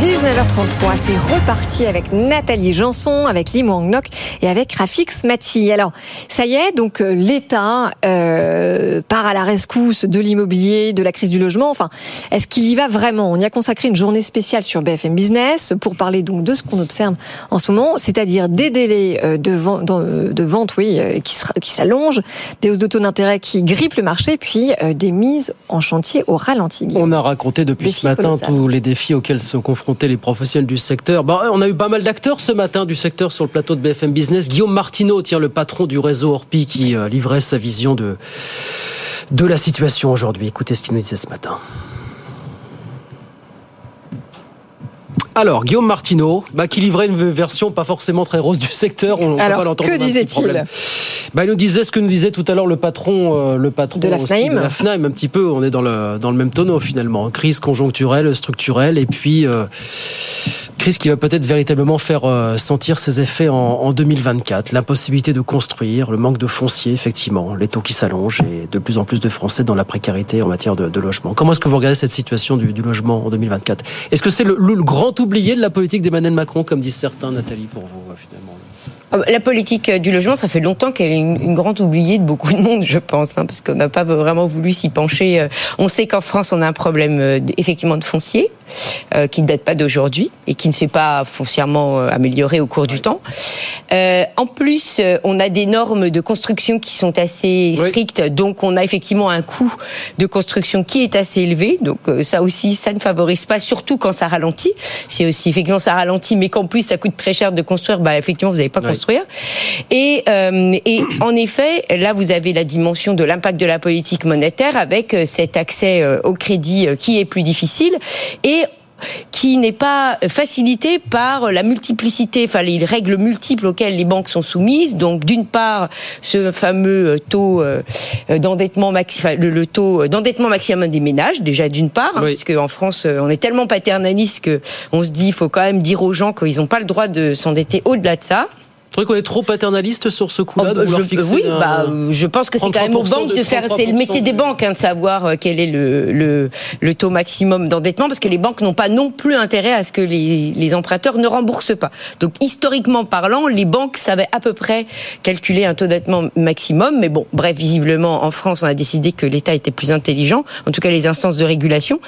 19h33, c'est reparti avec Nathalie Janson, avec Lim Wang Nok et avec Rafix Mati. Alors, ça y est, donc euh, l'État euh, part à la rescousse de l'immobilier, de la crise du logement. Enfin, est-ce qu'il y va vraiment? On y a consacré une journée spéciale sur BFM Business pour parler donc de ce qu'on observe en ce moment, c'est-à-dire des délais euh, de, vente, de vente, oui, euh, qui, s'allongent, des hausses de taux d'intérêt qui grippent le marché, puis euh, des mises en chantier au ralenti. On a raconté depuis ce matin colossal. tous les défis auxquels sont les professionnels du secteur. Bon, on a eu pas mal d'acteurs ce matin du secteur sur le plateau de BFM Business. Guillaume Martineau, tiens, le patron du réseau Orpi, qui euh, livrait sa vision de, de la situation aujourd'hui. Écoutez ce qu'il nous disait ce matin. Alors, Guillaume Martineau, bah, qui livrait une version pas forcément très rose du secteur. On, peut Alors, pas l'entendre que petit disait-il bah, Il nous disait ce que nous disait tout à l'heure le patron, euh, le patron De la aussi FNAIM. de la FNAIM, un petit peu. On est dans le, dans le même tonneau finalement. Crise conjoncturelle, structurelle, et puis euh, crise qui va peut-être véritablement faire euh, sentir ses effets en, en 2024. L'impossibilité de construire, le manque de foncier, effectivement, les taux qui s'allongent et de plus en plus de Français dans la précarité en matière de, logement. Comment est-ce que vous regardez cette situation du, logement en 2024 Est-ce que c'est le, le- grand oublié de la politique d'Emmanuel Macron, comme disent certains, Nathalie, pour vous, euh, finalement? La politique du logement, ça fait longtemps qu'elle est une, grande oubliée de beaucoup de monde, je pense, hein, parce qu'on n'a pas vraiment voulu s'y pencher. Euh. On sait qu'en France, on a un problème euh, effectivement de foncier, qui ne date pas d'aujourd'hui et qui ne s'est pas foncièrement amélioré au cours du temps. en plus, on a des normes de construction qui sont assez strictes, donc on a effectivement un coût de construction qui est assez élevé. Donc ça aussi, ça ne favorise pas, surtout quand ça ralentit. C'est aussi effectivement ça ralentit, mais qu'en plus ça coûte très cher de construire, bah effectivement vous n'avez pas construit et, euh, et en effet, là, vous avez la dimension de l'impact de la politique monétaire avec euh, cet accès euh, au crédit qui est plus difficile et qui n'est pas facilité par la multiplicité, enfin les règles multiples auxquelles les banques sont soumises. Donc d'une part, ce fameux taux d'endettement maxi, le, taux d'endettement maximum des ménages, déjà d'une part, hein, parce qu'en France, on est tellement paternaliste que on se dit, il faut quand même dire aux gens qu'ils n'ont pas le droit de s'endetter au-delà de ça. Trouvez qu'on est trop paternaliste sur ce coup-là oh, je, Oui, bah, je pense que c'est quand même aux banques de, faire. C'est le métier des banques hein, de savoir euh, quel est le, le, le taux maximum d'endettement, parce que les banques n'ont pas non plus intérêt à ce que les, les emprunteurs ne remboursent pas. Donc historiquement parlant, les banques savaient à peu près calculer un taux d'endettement maximum, mais bon, bref, visiblement en France, on a décidé que l'État était plus intelligent, en tout cas les instances de régulation.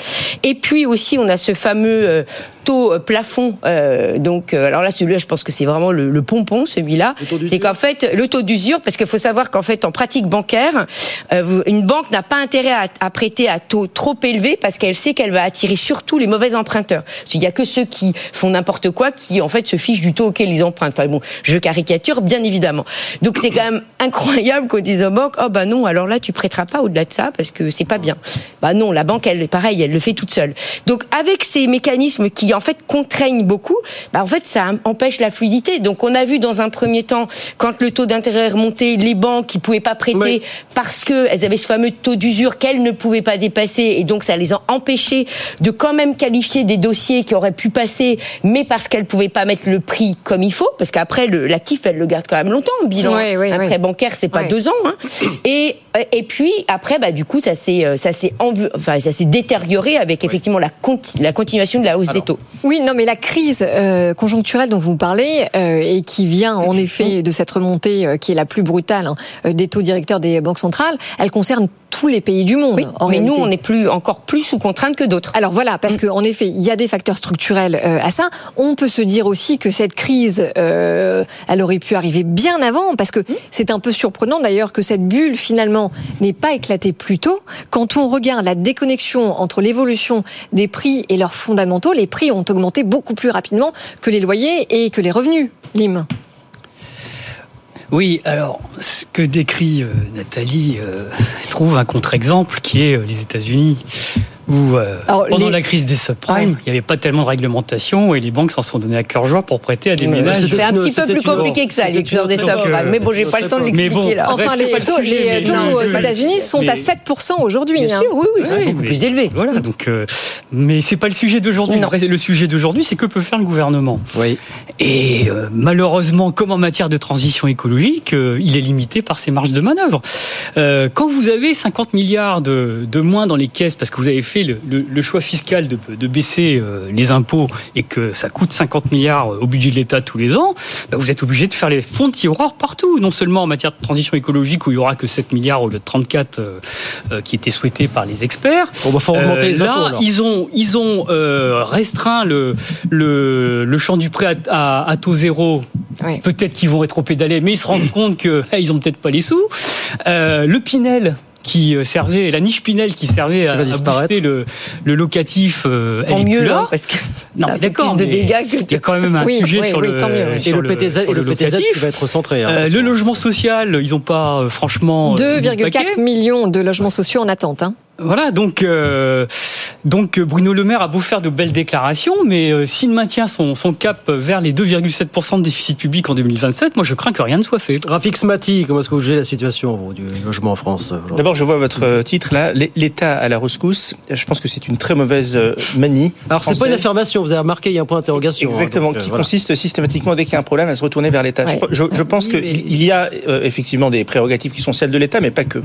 Et puis aussi, on a ce fameux euh, taux euh, plafond. Euh, donc, alors là, celui-là, je pense que c'est vraiment le, le pompon, celui-là. C'est qu'en fait, le taux d'usure, parce qu'il faut savoir qu'en fait, en pratique bancaire, euh, une banque n'a pas intérêt à, à, prêter à taux trop élevé parce qu'elle sait qu'elle va attirer surtout les mauvais emprunteurs. Il n'y a que ceux qui font n'importe quoi qui, en fait, se fichent du taux auquel ils empruntent. Enfin bon, je caricature, bien évidemment. Donc, c'est quand même incroyable qu'on dise aux banques, oh bah non, alors là, tu prêteras pas au-delà de ça parce que c'est pas bien. Bah non, la banque, elle, pareil, elle le fait toute seule. Donc, avec ces mécanismes qui en fait contraignent beaucoup, bah en fait ça empêche la fluidité. Donc on a vu dans un premier temps quand le taux d'intérêt remontait, les banques qui pouvaient pas prêter parce que elles avaient ce fameux taux d'usure qu'elles ne pouvaient pas dépasser et donc ça les a empêchés de quand même qualifier des dossiers qui auraient pu passer, mais parce qu'elles pouvaient pas mettre le prix comme il faut, parce qu'après l'actif elle le garde quand même longtemps, le bilan. un prêt bancaire c'est pas deux ans. Hein. Et et puis après bah du coup ça s'est ça s'est enfin ça s'est détérioré avec effectivement la, la continuation de la hausse des taux. Oui, non, mais la crise euh, conjoncturelle dont vous parlez euh, et qui vient en effet de cette remontée euh, qui est la plus brutale hein, des taux directeurs des banques centrales, elle concerne tous les pays du monde. en mais nous, on est plus encore plus sous contrainte que d'autres. Alors voilà, parce mm. qu'en effet, il y a des facteurs structurels à ça. On peut se dire aussi que cette crise, elle aurait pu arriver bien avant, parce que mm. c'est un peu surprenant d'ailleurs que cette bulle finalement n'ait pas éclaté plus tôt. Quand on regarde la déconnexion entre l'évolution des prix et leurs fondamentaux, les prix ont augmenté beaucoup plus rapidement que les loyers et que les revenus, Lim. Oui, alors ce que décrit euh, Nathalie euh, trouve un contre-exemple qui est euh, les États-Unis où euh, pendant la crise des subprimes, il n'y avait pas tellement de réglementation et les banques s'en sont données à cœur joie pour prêter à des ménages. C'est un petit peu plus compliqué que ça, les cœurs des subprimes. Mais bon, j'ai pas le temps de l'expliquer là. Enfin, les taux, les taux aux États-Unis sont à 7% aujourd'hui. Bien hein. sûr, oui, oui, c'est beaucoup plus élevé. Voilà, donc, euh, mais c'est pas le sujet d'aujourd'hui. Le sujet d'aujourd'hui, c'est que peut faire le gouvernement. Oui. Et euh, malheureusement, comme en matière de transition écologique, il est limité par ses marges de manœuvre. quand vous avez 50 milliards de, de moins dans les caisses parce que vous avez fait fait le, choix fiscal de, de baisser euh, les impôts et que ça coûte 50 milliards au budget de l'État tous les ans, bah, vous êtes obligé de faire les fonds de tiroir partout, non seulement en matière de transition écologique où il y aura que 7 milliards au lieu de 34 euh, euh, qui étaient souhaités par les experts. Augmenter les impôts. Là, ils ont, ils ont restreint le, le, le, champ du prêt à, à, taux zéro. Peut-être qu'ils vont rétropédaler, mais ils se rendent compte qu'ils eh, n'ont peut-être pas les sous. le Pinel, qui euh, servait, la niche Pinel qui servait à, à booster le, le locatif, euh, tant mieux, là. Hein, parce que non, ça fait plus de dégâts que il y a quand même un sujet oui, sur, oui, le, et le PTZ, et le PTZ qui va être centré. Hein, euh, le logement social, ils n'ont pas euh, franchement 2,4 millions de logements sociaux en attente. Hein. Voilà, donc euh, donc Bruno Le Maire a beau faire de belles déclarations, mais euh, s'il maintient son, son cap vers les 2,7% de déficit public en 2027, moi je crains que rien ne soit fait. Rafik Smati, comment est-ce que vous gérez la situation vous, du logement en France D'abord, je vois votre euh, titre là, l'État à la rescousse. Je pense que c'est une très mauvaise euh, manie. Alors c'est pas une affirmation, vous avez remarqué, il y a un point d'interrogation. Hein, Exactement, hein, donc, qui voilà. consiste systématiquement dès qu'il y a un problème à se retourner vers l'État. Ouais. Je, je, pense oui, qu'il y a euh, effectivement des prérogatives qui sont celles de l'État, mais pas que.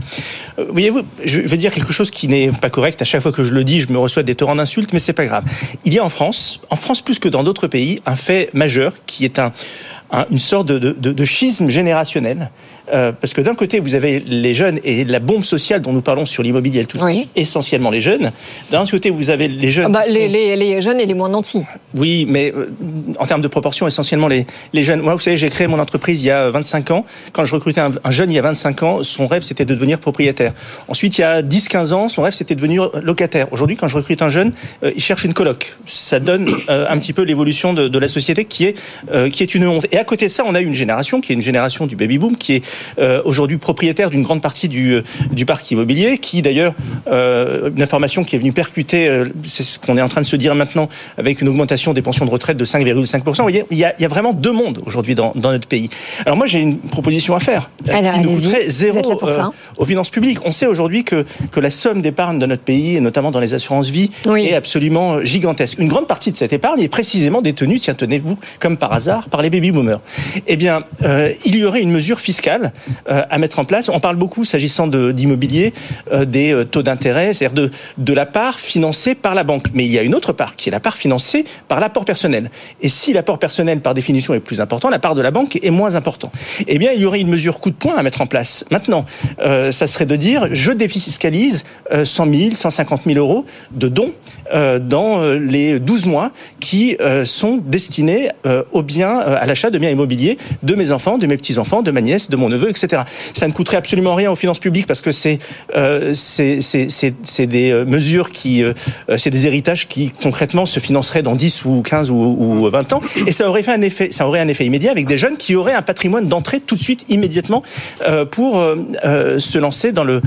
Voyez-vous, je vais dire quelque chose qui n'est pas correct. À chaque fois que je le dis, je me reçois des torrents d'insultes, mais c'est pas grave. Il y a en France, en France plus que dans d'autres pays, un fait majeur qui est un une sorte de, de, de schisme générationnel euh, parce que d'un côté, vous avez les jeunes et la bombe sociale dont nous parlons sur l'immobilier, elle touche essentiellement les jeunes. D'un autre côté, vous avez les jeunes. Ah bah, les, les, les, jeunes et les moins nantis. Oui, mais euh, en termes de proportion, essentiellement les, les jeunes. Moi, vous savez, j'ai créé mon entreprise il y a 25 ans. Quand je recrutais un, un jeune il y a 25 ans, son rêve, c'était de devenir propriétaire. Ensuite, il y a 10-15 ans, son rêve, c'était de devenir locataire. Aujourd'hui, quand je recrute un jeune, euh, il cherche une coloc. Ça donne un petit peu l'évolution de, de, la société qui est, qui est une honte. Et à côté de ça, on a une génération qui est une génération du baby-boom, qui est euh, aujourd'hui propriétaire d'une grande partie du, euh, du parc immobilier, qui d'ailleurs, euh, une information qui est venue percuter, c'est ce qu'on est en train de se dire maintenant, avec une augmentation des pensions de retraite de 5,5%. Vous voyez, il y a, il y a vraiment deux mondes aujourd'hui dans, dans, notre pays. Alors moi, j'ai une proposition à faire. Alors, qui nous coûterait zéro aux finances publiques. On sait aujourd'hui que, que la somme d'épargne de notre pays, et notamment dans les assurances vie, oui. est absolument gigantesque. Une grande partie de cette épargne est précisément détenue, tiens, tenez-vous, comme par hasard, par les baby-boomers. Eh bien, euh, il y aurait une mesure fiscale euh, à mettre en place. On parle beaucoup, s'agissant d'immobilier, euh, des euh, taux d'intérêt, c'est-à-dire de, la part financée par la banque. Mais il y a une autre part qui est la part financée par l'apport personnel. Et si l'apport personnel, par définition, est plus important, la part de la banque est moins important. Eh bien, il y aurait une mesure coup de poing à mettre en place. Maintenant, ça serait de dire, je défiscalise 100 000, 150 000 euros de dons dans les 12 mois qui euh, sont destinés euh, au bien, à l'achat de biens immobiliers de mes enfants, de mes petits-enfants, de ma nièce, de mon neveu, etc. Ça ne coûterait absolument rien aux finances publiques parce que c'est euh, c'est des euh, mesures qui, euh, c'est des héritages qui concrètement se financeraient dans 10 ou 15 ou, ou 20 ans. Et ça aurait fait un effet, ça aurait un effet immédiat avec des jeunes qui auraient un patrimoine d'entrée tout de suite, immédiatement, euh, pour euh, se lancer dans le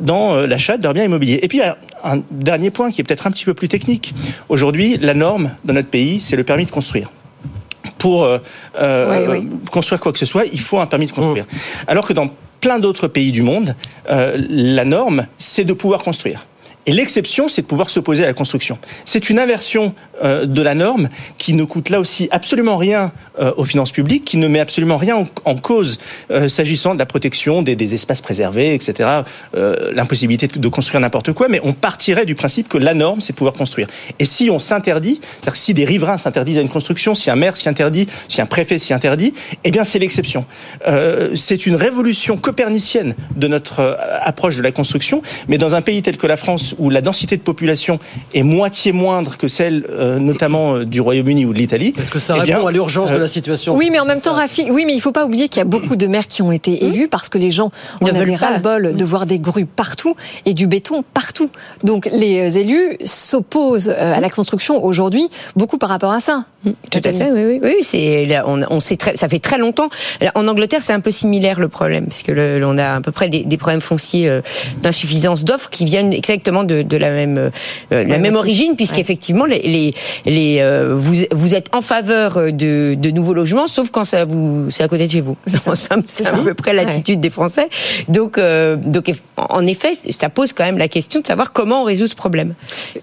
dans l'achat de leurs biens immobiliers. Et puis un dernier point qui est peut-être un petit peu plus technique. Aujourd'hui, la norme dans notre pays, c'est le permis de construire pour euh, oui, oui. construire quoi que ce soit, il faut un permis de construire. Mmh. Alors que dans plein d'autres pays du monde, euh, la norme, c'est de pouvoir construire. Et l'exception, c'est de pouvoir s'opposer à la construction. C'est une inversion euh, de la norme qui ne coûte là aussi absolument rien euh, aux finances publiques, qui ne met absolument rien en, cause euh, s'agissant de la protection des, espaces préservés, etc. L'impossibilité de, de, construire n'importe quoi, mais on partirait du principe que la norme, c'est pouvoir construire. Et si on s'interdit, c'est-à-dire si des riverains s'interdisent à une construction, si un maire s'y interdit, si un préfet s'y interdit, eh bien c'est l'exception. C'est une révolution copernicienne de notre approche de la construction, mais dans un pays tel que la France, où la densité de population est moitié moindre que celle euh, notamment euh, du Royaume-Uni ou de l'Italie. Est-ce que ça répond eh bien, à l'urgence euh, de la situation? Oui, mais en même temps, Rafi, oui, mais il ne faut pas oublier qu'il y a beaucoup de maires qui ont été élus parce que les gens en avaient ras-le-bol de voir des grues partout et du béton partout. Donc les élus s'opposent à la construction aujourd'hui beaucoup par rapport à ça. Tout à fait, oui, oui, oui. C'est, on, on sait très, ça fait très longtemps. En Angleterre, c'est un peu similaire le problème, puisque le, on a à peu près des, des problèmes fonciers euh, d'insuffisance d'offres qui viennent exactement de, de la même, euh, la même origine, puisqu'effectivement, les, les, les euh, vous, vous êtes en faveur de, de nouveaux logements, sauf quand ça vous, c'est à côté de chez vous. C'est, c'est à peu près l'attitude ouais. des Français. Donc, euh, donc, en effet, ça pose quand même la question de savoir comment on résout ce problème,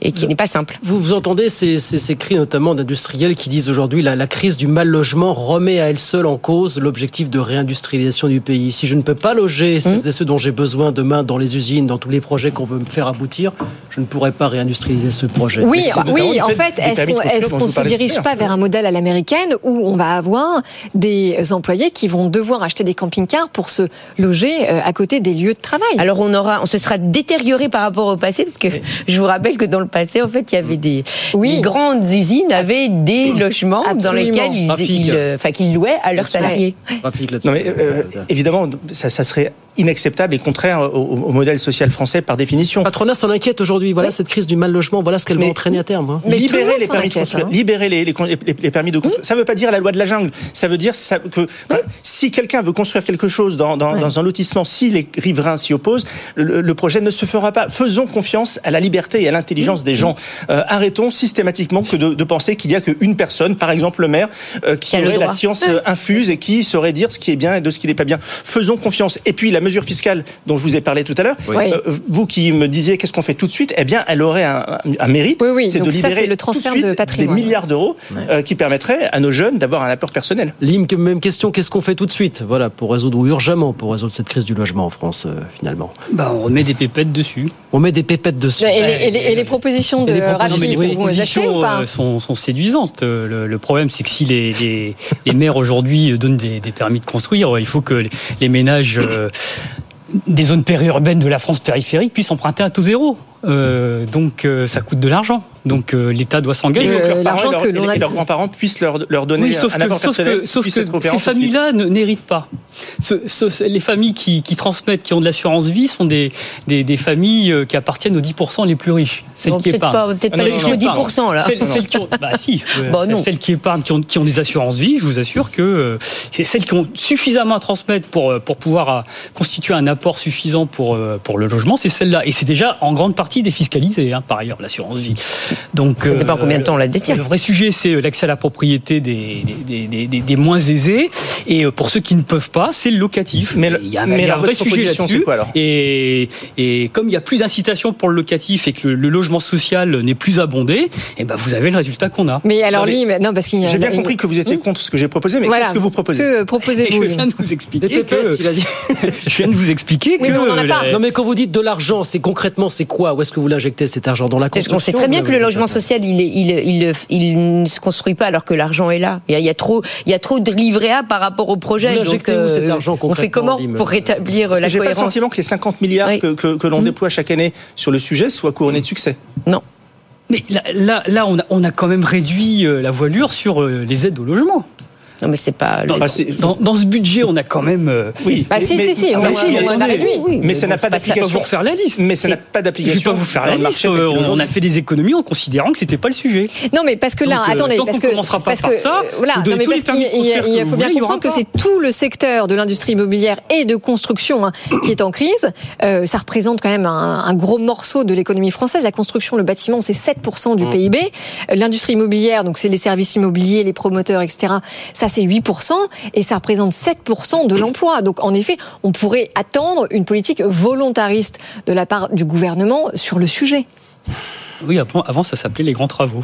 et qui n'est pas simple. Vous, vous entendez ces, ces, ces cris notamment d'industriels qui disent aujourd'hui la, la crise du mal logement remet à elle seule en cause l'objectif de réindustrialisation du pays. Si je ne peux pas loger celles mmh. et ceux dont j'ai besoin demain dans les usines, dans tous les projets qu'on veut me faire aboutir, je ne pourrais pas réindustrialiser ce projet. Oui, oui en fait, est-ce qu'on est qu ne se dirige pas vers un modèle à l'américaine où on va avoir des employés qui vont devoir acheter des camping-cars pour se loger euh, à côté des lieux de travail? Alors on aura, on se sera détérioré par rapport au passé parce que oui. je vous rappelle que dans le passé, en fait, il y avait des, oui. des grandes usines avaient des logements Absolument. dans lesquels ils, ils, euh, enfin, qu'ils louaient à leurs salariés. Non mais euh, évidemment, ça, ça serait inacceptable et contraire au, au, modèle social français par définition. Patronat s'en inquiète aujourd'hui. Voilà oui. cette crise du mal logement. Voilà ce qu'elle va entraîner à terme. Hein. Mais libérer les permis de construire. Hein. Libérer les, les, les, permis de construire. Mmh. Ça ne veut pas dire la loi de la jungle. Ça veut dire ça, que mmh. si quelqu'un veut construire quelque chose dans, dans, ouais. dans, un lotissement, si les riverains s'y opposent, le, le, projet ne se fera pas. Faisons confiance à la liberté et à l'intelligence mmh. des gens. Euh, arrêtons systématiquement que de, de penser qu'il n'y a qu'une personne, par exemple le maire, euh, qui aurait la science euh, infuse et qui saurait dire ce qui est bien et de ce qui n'est pas bien. Faisons confiance. Et puis la mesure fiscale dont je vous ai parlé tout à l'heure, Oui. euh, vous qui me disiez qu'est-ce qu'on fait tout de suite, eh bien, elle aurait un, un mérite, Oui, oui, c'est de donc ça, libérer c'est le tout transfert suite de patrimoine. des milliards d'euros euh, qui permettraient à nos jeunes d'avoir un apport personnel. Lim, même question, qu'est-ce qu'on fait tout de suite? Voilà, pour résoudre, ou urgemment, pour résoudre cette crise du logement en France, euh, finalement. Bah, on remet des pépettes dessus. On met des pépettes dessus. Et les, et les- et les propositions de mais les vous les achetez ou pas? euh, sont, sont séduisantes. Euh, Le, le problème, c'est que si les, les, les maires aujourd'hui donnent des, des permis de construire, il faut que les, les ménages euh, des zones périurbaines de la France périphérique puissent emprunter à taux zéro. Euh, donc euh, ça coûte de l'argent. Donc euh, l'État doit s'engager. l'argent que et leurs grands-parents puissent leur, leur donner Oui, sauf un que, apport sauf que, sauf que ces familles-là ne- n'héritent pas. Ce- ce- les familles qui, qui transmettent, qui ont de l'assurance vie, sont des, des, des familles qui appartiennent aux 10% les plus riches. Celles Bon, qui peut-être épargnent. pas- peut-être pas jusqu'aux qui épargnent. 10%, là. Celles, celles qui ont, bah si, ouais, Bah, celles- non. celles qui épargnent, qui ont, qui ont des assurances vie, je vous assure que euh, c'est celles qui ont suffisamment à transmettre pour, pour pouvoir constituer un apport suffisant pour, euh, pour le logement, c'est celle-là. Et c'est déjà en grande partie défiscalisé, hein, par ailleurs, l'assurance vie. Donc, Ça dépend combien de temps on la détient. Le vrai sujet, c'est l'accès à la propriété des, des, des, des- des moins aisés. Et euh, pour ceux qui ne peuvent pas, c'est le locatif. Mais le- il y a, un- mais il y a la un vrai sujet là-dessus. Et, et comme il n'y a plus d'incitation pour le locatif et que le, le logement social n'est plus abondé, et ben vous avez le résultat qu'on a. Mais alors, Non, mais- non, parce qu'il y a. J'ai bien compris que vous étiez Hmm contre ce que j'ai proposé, mais Voilà. qu'est-ce que vous proposez? Que proposez-vous Je viens de vous expliquer que- je viens de vous expliquer Oui, que mais on en a la- pas. Non mais quand vous dites de l'argent, c'est concrètement c'est quoi? Où est-ce que vous l'injectez cet argent dans la Parce construction qu'on sait très bien que le logement social, il, est- il, il, il ne se construit pas alors que l'argent est là. Il y a, il y a trop, il y a trop de livret A par rapport au projet. Vous Donc, où, cet argent, on fait comment pour rétablir Parce la que j'ai pas le cohérence sentiment que les 50 milliards Oui. que, que- que l'on déploie chaque année sur le sujet soient couronnés de succès. Non. Mais là, là, là, on, a, on a quand même réduit euh, la voilure sur euh, les aides au logement. Non, mais c'est pas. Dans, c'est- dans- dans ce budget, on a quand même. euh, Oui. Bah, si, si, si, on bah, a- si, on a attendez. réduit. Oui, Mais ça n'a bon, pas ça. Je vais pas d'application. vous refaire la liste. Mais ça n'a pas Je vais d'application. pas vous faire la le liste. euh, On a fait des économies en considérant que c'était pas le sujet. Non, mais parce que là, Donc, euh, attendez, parce que, commencera pas par ça, euh, voilà, non, mais tous parce qu'il faut bien comprendre que c'est tout le secteur de l'industrie immobilière et de construction hein, qui est en crise. Ça représente quand même un, gros morceau de l'économie française. La construction, le bâtiment, c'est 7% du PIB. Euh, L'industrie immobilière, donc c'est les services immobiliers, les promoteurs, etc. Ça, c'est 8% et ça représente 7% de l'emploi. Donc, en effet, on pourrait attendre une politique volontariste de la part du gouvernement sur le sujet. Oui, avant, ça s'appelait les grands travaux.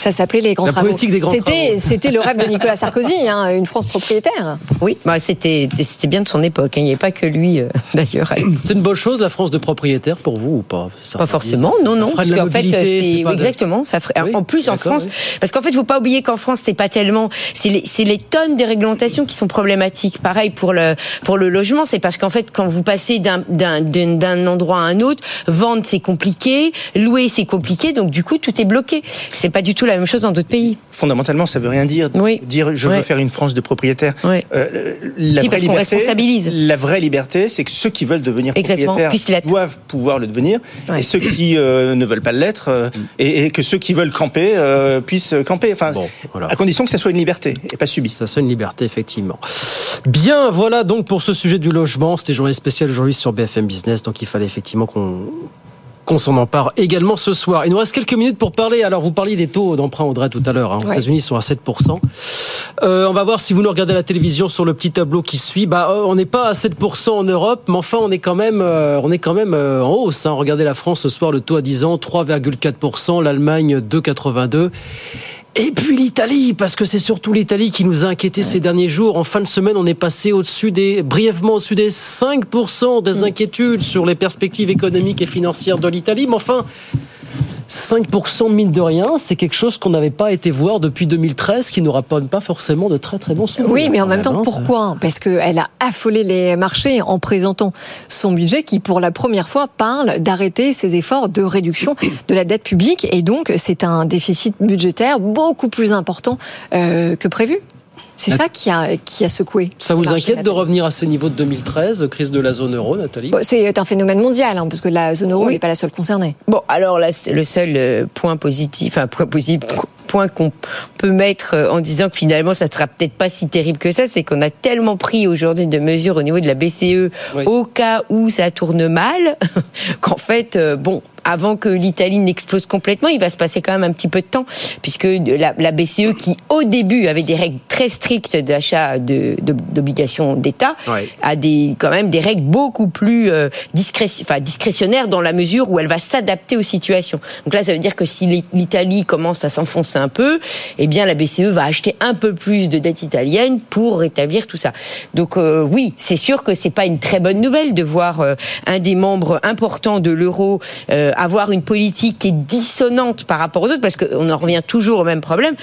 Ça s'appelait les grands La travaux. politique des grands C'était, travaux. c'était le rêve de Nicolas Sarkozy, hein, une France propriétaire. Oui, bah, c'était, c'était bien de son époque. hein. Il n'y avait pas que lui, euh, d'ailleurs. C'est une bonne chose la France de propriétaire pour vous ou pas? Ça Pas forcément, ça- non, ça non. ferait Parce de la qu'en fait, mobilité, c'est exactement. Ça ferait. Oui, en plus, en France, oui. parce qu'en fait, il faut pas oublier qu'en France, c'est pas tellement, c'est les, c'est les tonnes de réglementations qui sont problématiques. Pareil pour le pour le logement, c'est parce qu'en fait, quand vous passez d'un d'un d'un d'un endroit à un autre, vendre c'est compliqué, louer c'est compliqué, donc du coup, tout est bloqué. C'est pas du tout la même chose dans d'autres pays. Fondamentalement, ça veut rien dire. Oui. Dire je veux faire une France de propriétaires. Ouais. Euh, la Si, vraie parce qu'on liberté, responsabilise. La vraie liberté, c'est que ceux qui veulent devenir Exactement, propriétaires puissent l'être. doivent pouvoir le devenir, Ouais. et ceux qui euh, ne veulent pas l'être, euh, et, et que ceux qui veulent camper euh, puissent camper. Enfin, Bon, voilà. à condition que ça soit une liberté et pas subie. Ça serait une liberté, effectivement. Bien, voilà donc pour ce sujet du logement. C'était journée spéciale aujourd'hui sur BFM Business, donc il fallait effectivement qu'on qu'on s'en empare également ce soir. Il nous reste quelques minutes pour parler. Alors, vous parliez des taux d'emprunt, Audrey, tout à l'heure. hein. Aux Ouais. États-Unis, ils sont à 7%. Euh, on va voir si vous nous regardez à la télévision sur le petit tableau qui suit. Bah, on n'est pas à 7% en Europe, mais enfin, on est quand même, euh, on est quand même euh, en hausse. hein. Regardez la France ce soir, le taux à 10 ans, 3,4%. L'Allemagne, 2,82%. Et puis l'Italie, parce que c'est surtout l'Italie qui nous a inquiétés ces derniers jours. En fin de semaine, on est passé au-dessus des, brièvement au-dessus des 5% des inquiétudes sur les perspectives économiques et financières de l'Italie. Mais enfin, 5% mine de rien, c'est quelque chose qu'on n'avait pas été voir depuis 2013, qui n'aura pas, pas forcément de très très bons souvenirs. Oui, mais en même temps, hein. pourquoi? Parce qu'elle a affolé les marchés en présentant son budget qui, pour la première fois, parle d'arrêter ses efforts de réduction de la dette publique. Et donc, c'est un déficit budgétaire beaucoup plus important euh, que prévu. C'est ça qui a, qui a secoué. Ça vous inquiète de revenir à ces niveaux de 2013, crise de la zone euro, Nathalie? Bon, C'est un phénomène mondial, hein, parce que la zone euro Oui. n'est pas la seule concernée. Bon, alors là, c'est le seul euh, point positif, enfin point positif, point qu'on peut mettre euh, en disant que finalement ça sera peut-être pas si terrible que ça, c'est qu'on a tellement pris aujourd'hui de mesures au niveau de la BCE Oui. au cas où ça tourne mal, qu'en fait, euh, bon, avant que l'Italie n'explose complètement, il va se passer quand même un petit peu de temps, puisque la, la BCE, qui au début avait des règles très strictes d'achat de, d'obligations d'État, a des quand même des règles beaucoup plus euh, enfin, discrétionnaires dans la mesure où elle va s'adapter aux situations. Donc là, ça veut dire que si l'Italie commence à s'enfoncer un peu, eh bien la BCE va acheter un peu plus de dettes italiennes pour rétablir tout ça. Donc euh, oui, c'est sûr que c'est pas une très bonne nouvelle de voir euh, un des membres importants de l'euro euh, avoir une politique qui est dissonante par rapport aux autres, parce qu'on en revient toujours au même problème.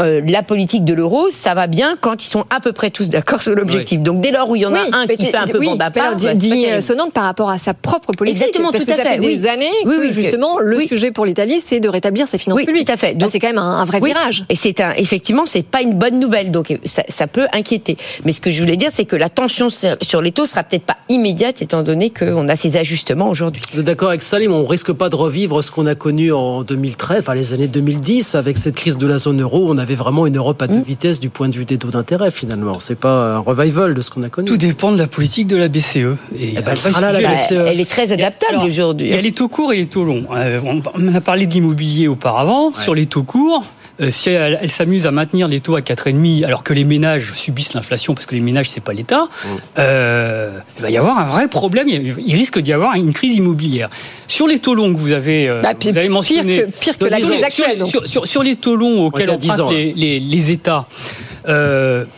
la politique de l'euro, ça va bien quand ils sont à peu près tous d'accord sur l'objectif. Donc dès lors où il y en a un qui fait un peu oui, bande à part, dissonante par rapport à sa propre politique. Exactement, parce tout que à ça fait, des années que justement le sujet pour l'Italie, c'est de rétablir ses finances publiques. Tout à fait. Donc c'est quand même un, vrai virage. Et c'est un, effectivement, c'est pas une bonne nouvelle. Donc ça, ça, peut inquiéter. Mais ce que je voulais dire, c'est que la tension sur les taux sera peut-être pas immédiate, étant donné qu'on a ces ajustements aujourd'hui. Vous êtes d'accord avec Salim On risque pas de revivre ce qu'on a connu en 2013, enfin les années 2010, avec cette crise de la zone euro. On avait vraiment une Europe à deux mmh. vitesses du point de vue des taux d'intérêt. Finalement, c'est pas un revival de ce qu'on a connu. Tout dépend de la politique de la BCE. Et eh ben, elle, la BCE. elle est très adaptable aujourd'hui. Il y a les taux courts et les taux longs. Euh, on a parlé de l'immobilier auparavant. Sur les taux courts, euh, si elle, s'amuse à maintenir les taux à 4,5 alors que les ménages subissent l'inflation parce que les ménages c'est pas l'État, mmh. euh, il va y avoir un vrai problème. Il risque d'y avoir une crise immobilière. Sur les taux longs que vous avez, bah, vous avez mentionné, pire que, la crise actuelle. Sur, les taux longs auxquels empruntent les, les, les, États,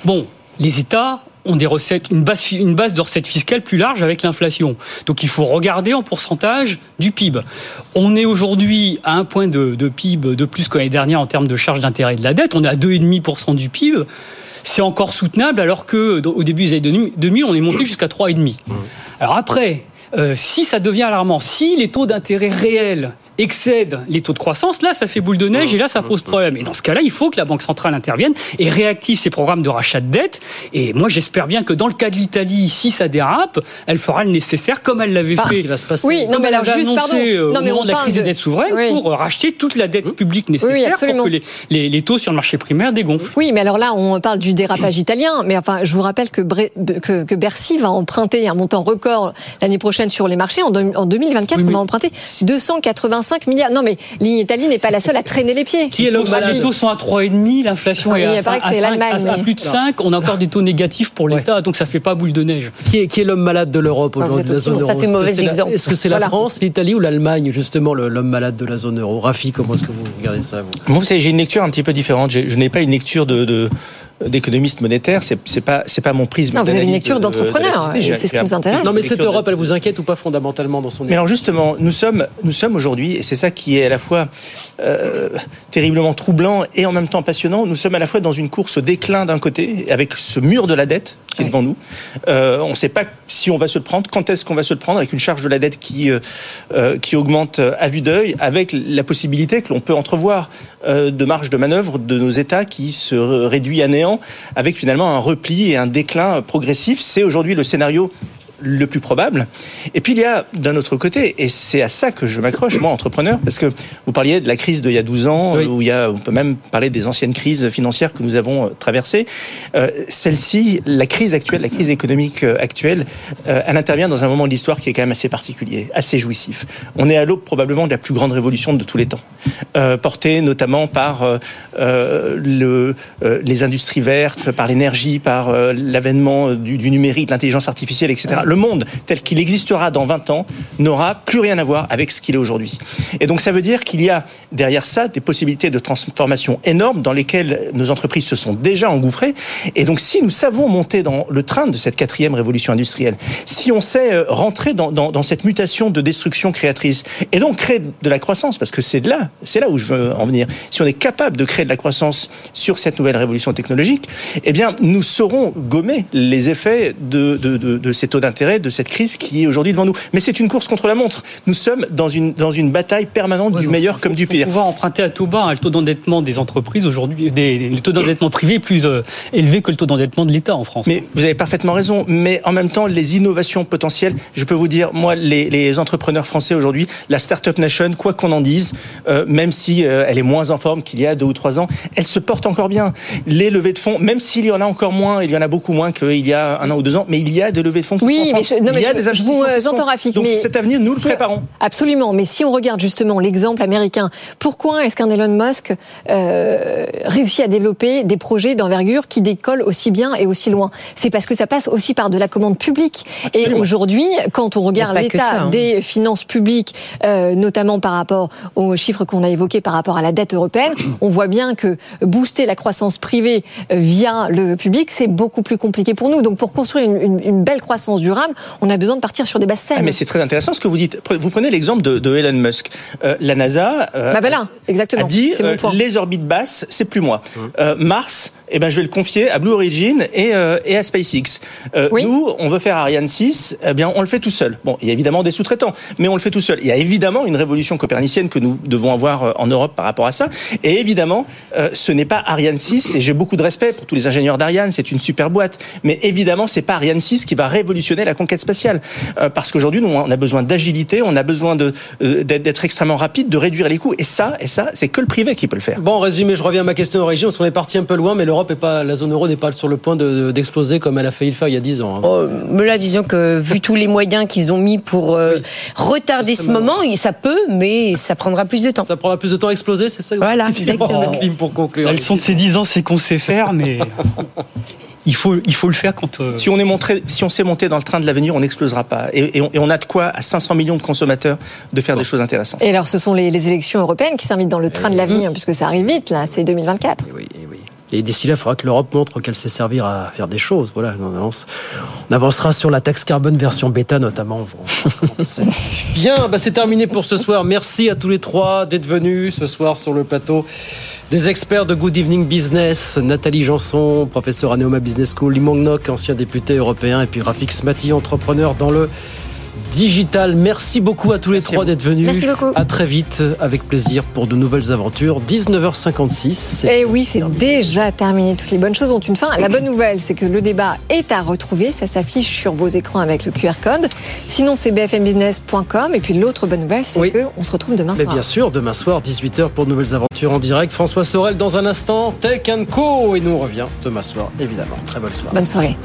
bon, les États ont des recettes, une base, une base de recettes fiscales plus large avec l'inflation. Donc il faut regarder en pourcentage du PIB. On est aujourd'hui à un point de, PIB de plus qu'année dernière en termes de charge d'intérêt de la dette. On est à 2,5% du PIB. C'est encore soutenable alors que au début des années 2000, on est monté jusqu'à 3,5. Alors après, euh, si ça devient alarmant, si les taux d'intérêt réels excède les taux de croissance, là, ça fait boule de neige et là, ça pose problème. Et dans ce cas-là, il faut que la Banque centrale intervienne et réactive ses programmes de rachat de dette. Et moi, j'espère bien que dans le cas de l'Italie, si ça dérape, elle fera le nécessaire comme elle l'avait fait. va se passer. Oui, non, mais alors juste, pardon. Euh, non, mais au moment de la crise des dettes souveraines pour racheter toute la dette publique nécessaire pour que les, les, taux sur le marché primaire dégonflent. Oui, mais alors là, on parle du dérapage italien. Mais enfin, je vous rappelle que, que, que Bercy va emprunter un montant record l'année prochaine sur les marchés. En, en 2024, on va emprunter 285 milliards. Non, mais l'Italie n'est pas la seule à traîner les pieds. Qui est Les taux sont à 3,5, l'inflation est, à, 5, à, plus de 5, on a encore des taux négatifs pour l'État, donc ça fait pas boule de neige. Qui est, qui est l'homme malade de l'Europe aujourd'hui, de la zone euro Ça fait mauvais exemple. Est-ce que c'est la France, l'Italie ou l'Allemagne, justement, l'homme malade de la zone euro? Rafi, comment est-ce que vous regardez ça vous? Moi, j'ai une lecture un petit peu différente. Je n'ai pas une lecture de d'économiste monétaire, c'est pas c'est pas mon prisme. Non, vous avez une lecture d'entrepreneur, c'est ce qui nous intéresse. Non, mais cette Europe, elle vous inquiète ou pas fondamentalement dans son. Mais alors justement, nous sommes nous sommes aujourd'hui, et c'est ça qui est à la fois euh, terriblement troublant et en même temps passionnant. Nous sommes à la fois dans une course au déclin d'un côté, avec ce mur de la dette qui est devant nous. Euh, on ne sait pas si on va se le prendre, quand est-ce qu'on va se le prendre, avec une charge de la dette qui euh, qui augmente à vue d'œil, avec la possibilité que l'on peut entrevoir de marge de manœuvre de nos États qui se réduit à néant avec finalement un repli et un déclin progressif. C'est aujourd'hui le scénario le plus probable. Et puis il y a d'un autre côté, et c'est à ça que je m'accroche, moi, entrepreneur, parce que vous parliez de la crise d'il y a 12 ans, où il y a, on peut même parler des anciennes crises financières que nous avons euh, traversées. Euh, Celle-ci, la crise actuelle, la crise économique euh, actuelle, euh, elle intervient dans un moment de l'histoire qui est quand même assez particulier, assez jouissif. On est à l'aube probablement de la plus grande révolution de tous les temps, euh, portée notamment par euh, le, les industries vertes, par l'énergie, par l'avènement du, du numérique, de l'intelligence artificielle, etc le monde tel qu'il existera dans 20 ans n'aura plus rien à voir avec ce qu'il est aujourd'hui. Et donc ça veut dire qu'il y a derrière ça des possibilités de transformation énormes dans lesquelles nos entreprises se sont déjà engouffrées. Et donc si nous savons monter dans le train de cette quatrième révolution industrielle, si on sait euh, rentrer dans, cette mutation de destruction créatrice et donc créer de la croissance, parce que c'est là, c'est là où je veux en venir. Si on est capable de créer de la croissance sur cette nouvelle révolution technologique, eh bien nous saurons gommer les effets de, de, de, de ces taux d'intérêt de cette crise qui est aujourd'hui devant nous. Mais c'est une course contre la montre. Nous sommes dans une, dans une bataille permanente du meilleur comme du pire. Pouvoir emprunter à taux bas, hein, le taux d'endettement des entreprises aujourd'hui, le taux d'endettement privé est plus euh, élevé que le taux d'endettement de l'État en France. Mais vous avez parfaitement raison. Mais en même temps, les innovations potentielles, je peux vous dire, moi, les, les entrepreneurs français aujourd'hui, la Startup Nation, quoi qu'on en dise, euh, même si euh, elle est moins en forme qu'il y a deux ou trois ans, elle se porte encore bien. Les levées de fonds, même s'il y en a encore moins, il y en a beaucoup moins qu'il y a un an ou deux ans, mais il y a des levées de fonds. Oui, Oui, mais je, non, mais Il y a je, des je vous qui euh, entends, Rafik. Donc mais cet avenir, nous le préparons. Absolument. Mais si on regarde justement l'exemple américain, pourquoi est-ce qu'un Elon Musk euh, réussit à développer des projets d'envergure qui décollent aussi bien et aussi loin? C'est parce que ça passe aussi par de la commande publique. Et aujourd'hui, quand on regarde l'état hein. des finances publiques, euh, notamment par rapport aux chiffres qu'on a évoqués par rapport à la dette européenne, on voit bien que booster la croissance privée via le public, c'est beaucoup plus compliqué pour nous. Donc pour construire une, une- une belle croissance durable, on a besoin de partir sur des bases saines. Ah, mais c'est très intéressant ce que vous dites. Vous prenez l'exemple de, de Elon Musk. Euh, la NASA euh, Bah exactement. a dit C'est mon euh, point. les orbites basses, c'est plus moi. Euh, Mars, eh ben, je vais le confier à Blue Origin et, euh, et à SpaceX. Euh, Nous, on veut faire Ariane 6, eh bien, on le fait tout seul. Bon, il y a évidemment des sous-traitants, mais on le fait tout seul. Il y a évidemment une révolution copernicienne que nous devons avoir euh, en Europe par rapport à ça. Et évidemment, euh, ce n'est pas Ariane 6, et j'ai beaucoup de respect pour tous les ingénieurs d'Ariane, c'est une super boîte. Mais évidemment, c'est pas Ariane 6 qui va révolutionner la conquête spatiale. Euh, parce qu'aujourd'hui, nous, on a besoin d'agilité, on a besoin euh, d'être d'être extrêmement rapide, de réduire les coûts. Et ça, et ça, c'est que le privé qui peut le faire. Bon, en résumé, je reviens à ma question d'origine, parce qu'on est parti un peu loin, mais l'Europe est pas, la zone euro n'est pas sur le point de- d'exploser comme elle a failli le faire il y a 10 ans. hein. Oh, mais là, disons que vu tous les moyens qu'ils ont mis pour euh, retarder ce moment, ça peut, mais ça prendra plus de temps. Ça prendra plus de temps à exploser, c'est ça Voilà, exactement. Pour conclure. La leçon de ces 10 ans, c'est qu'on sait faire, mais il faut, il faut le faire quand. euh, Si on est montré, si on s'est monté dans le train de l'avenir, on n'explosera pas. Et, et on, et on a de quoi, à 500 millions de consommateurs, de faire des choses intéressantes. Et alors, ce sont les, les élections européennes qui s'invitent dans le train de Mm. l'avenir, puisque ça arrive vite, là, c'est 2024. Et d'ici là, il faudra que l'Europe montre qu'elle sait servir à faire des choses. Voilà, on, avance. on avancera sur la taxe carbone version bêta notamment. Bien, bah c'est terminé pour ce soir. Merci à tous les trois d'être venus ce soir sur le plateau. Des experts de Good Evening Business, Nathalie Janson, professeur à Neoma Business School, Limong Nok, ancien député européen, et puis Rafik Smati, entrepreneur dans le digital. Merci beaucoup à tous les trois d'être venus. Merci beaucoup. À très vite, avec plaisir pour de nouvelles aventures. 19h56. Et Eh oui, c'est déjà terminé. Toutes les bonnes choses ont une fin. La bonne nouvelle, c'est que le débat est à retrouver. Ça s'affiche sur vos écrans avec le QR code. Sinon, c'est bfmbusiness.com. Et puis l'autre bonne nouvelle, c'est que on se retrouve demain Mais soir. bien sûr, demain soir, 18h pour de nouvelles aventures en direct. François Sorel dans un instant, Tech Co. Et nous on revient demain soir, évidemment. Très bonne soirée. Bonne soirée.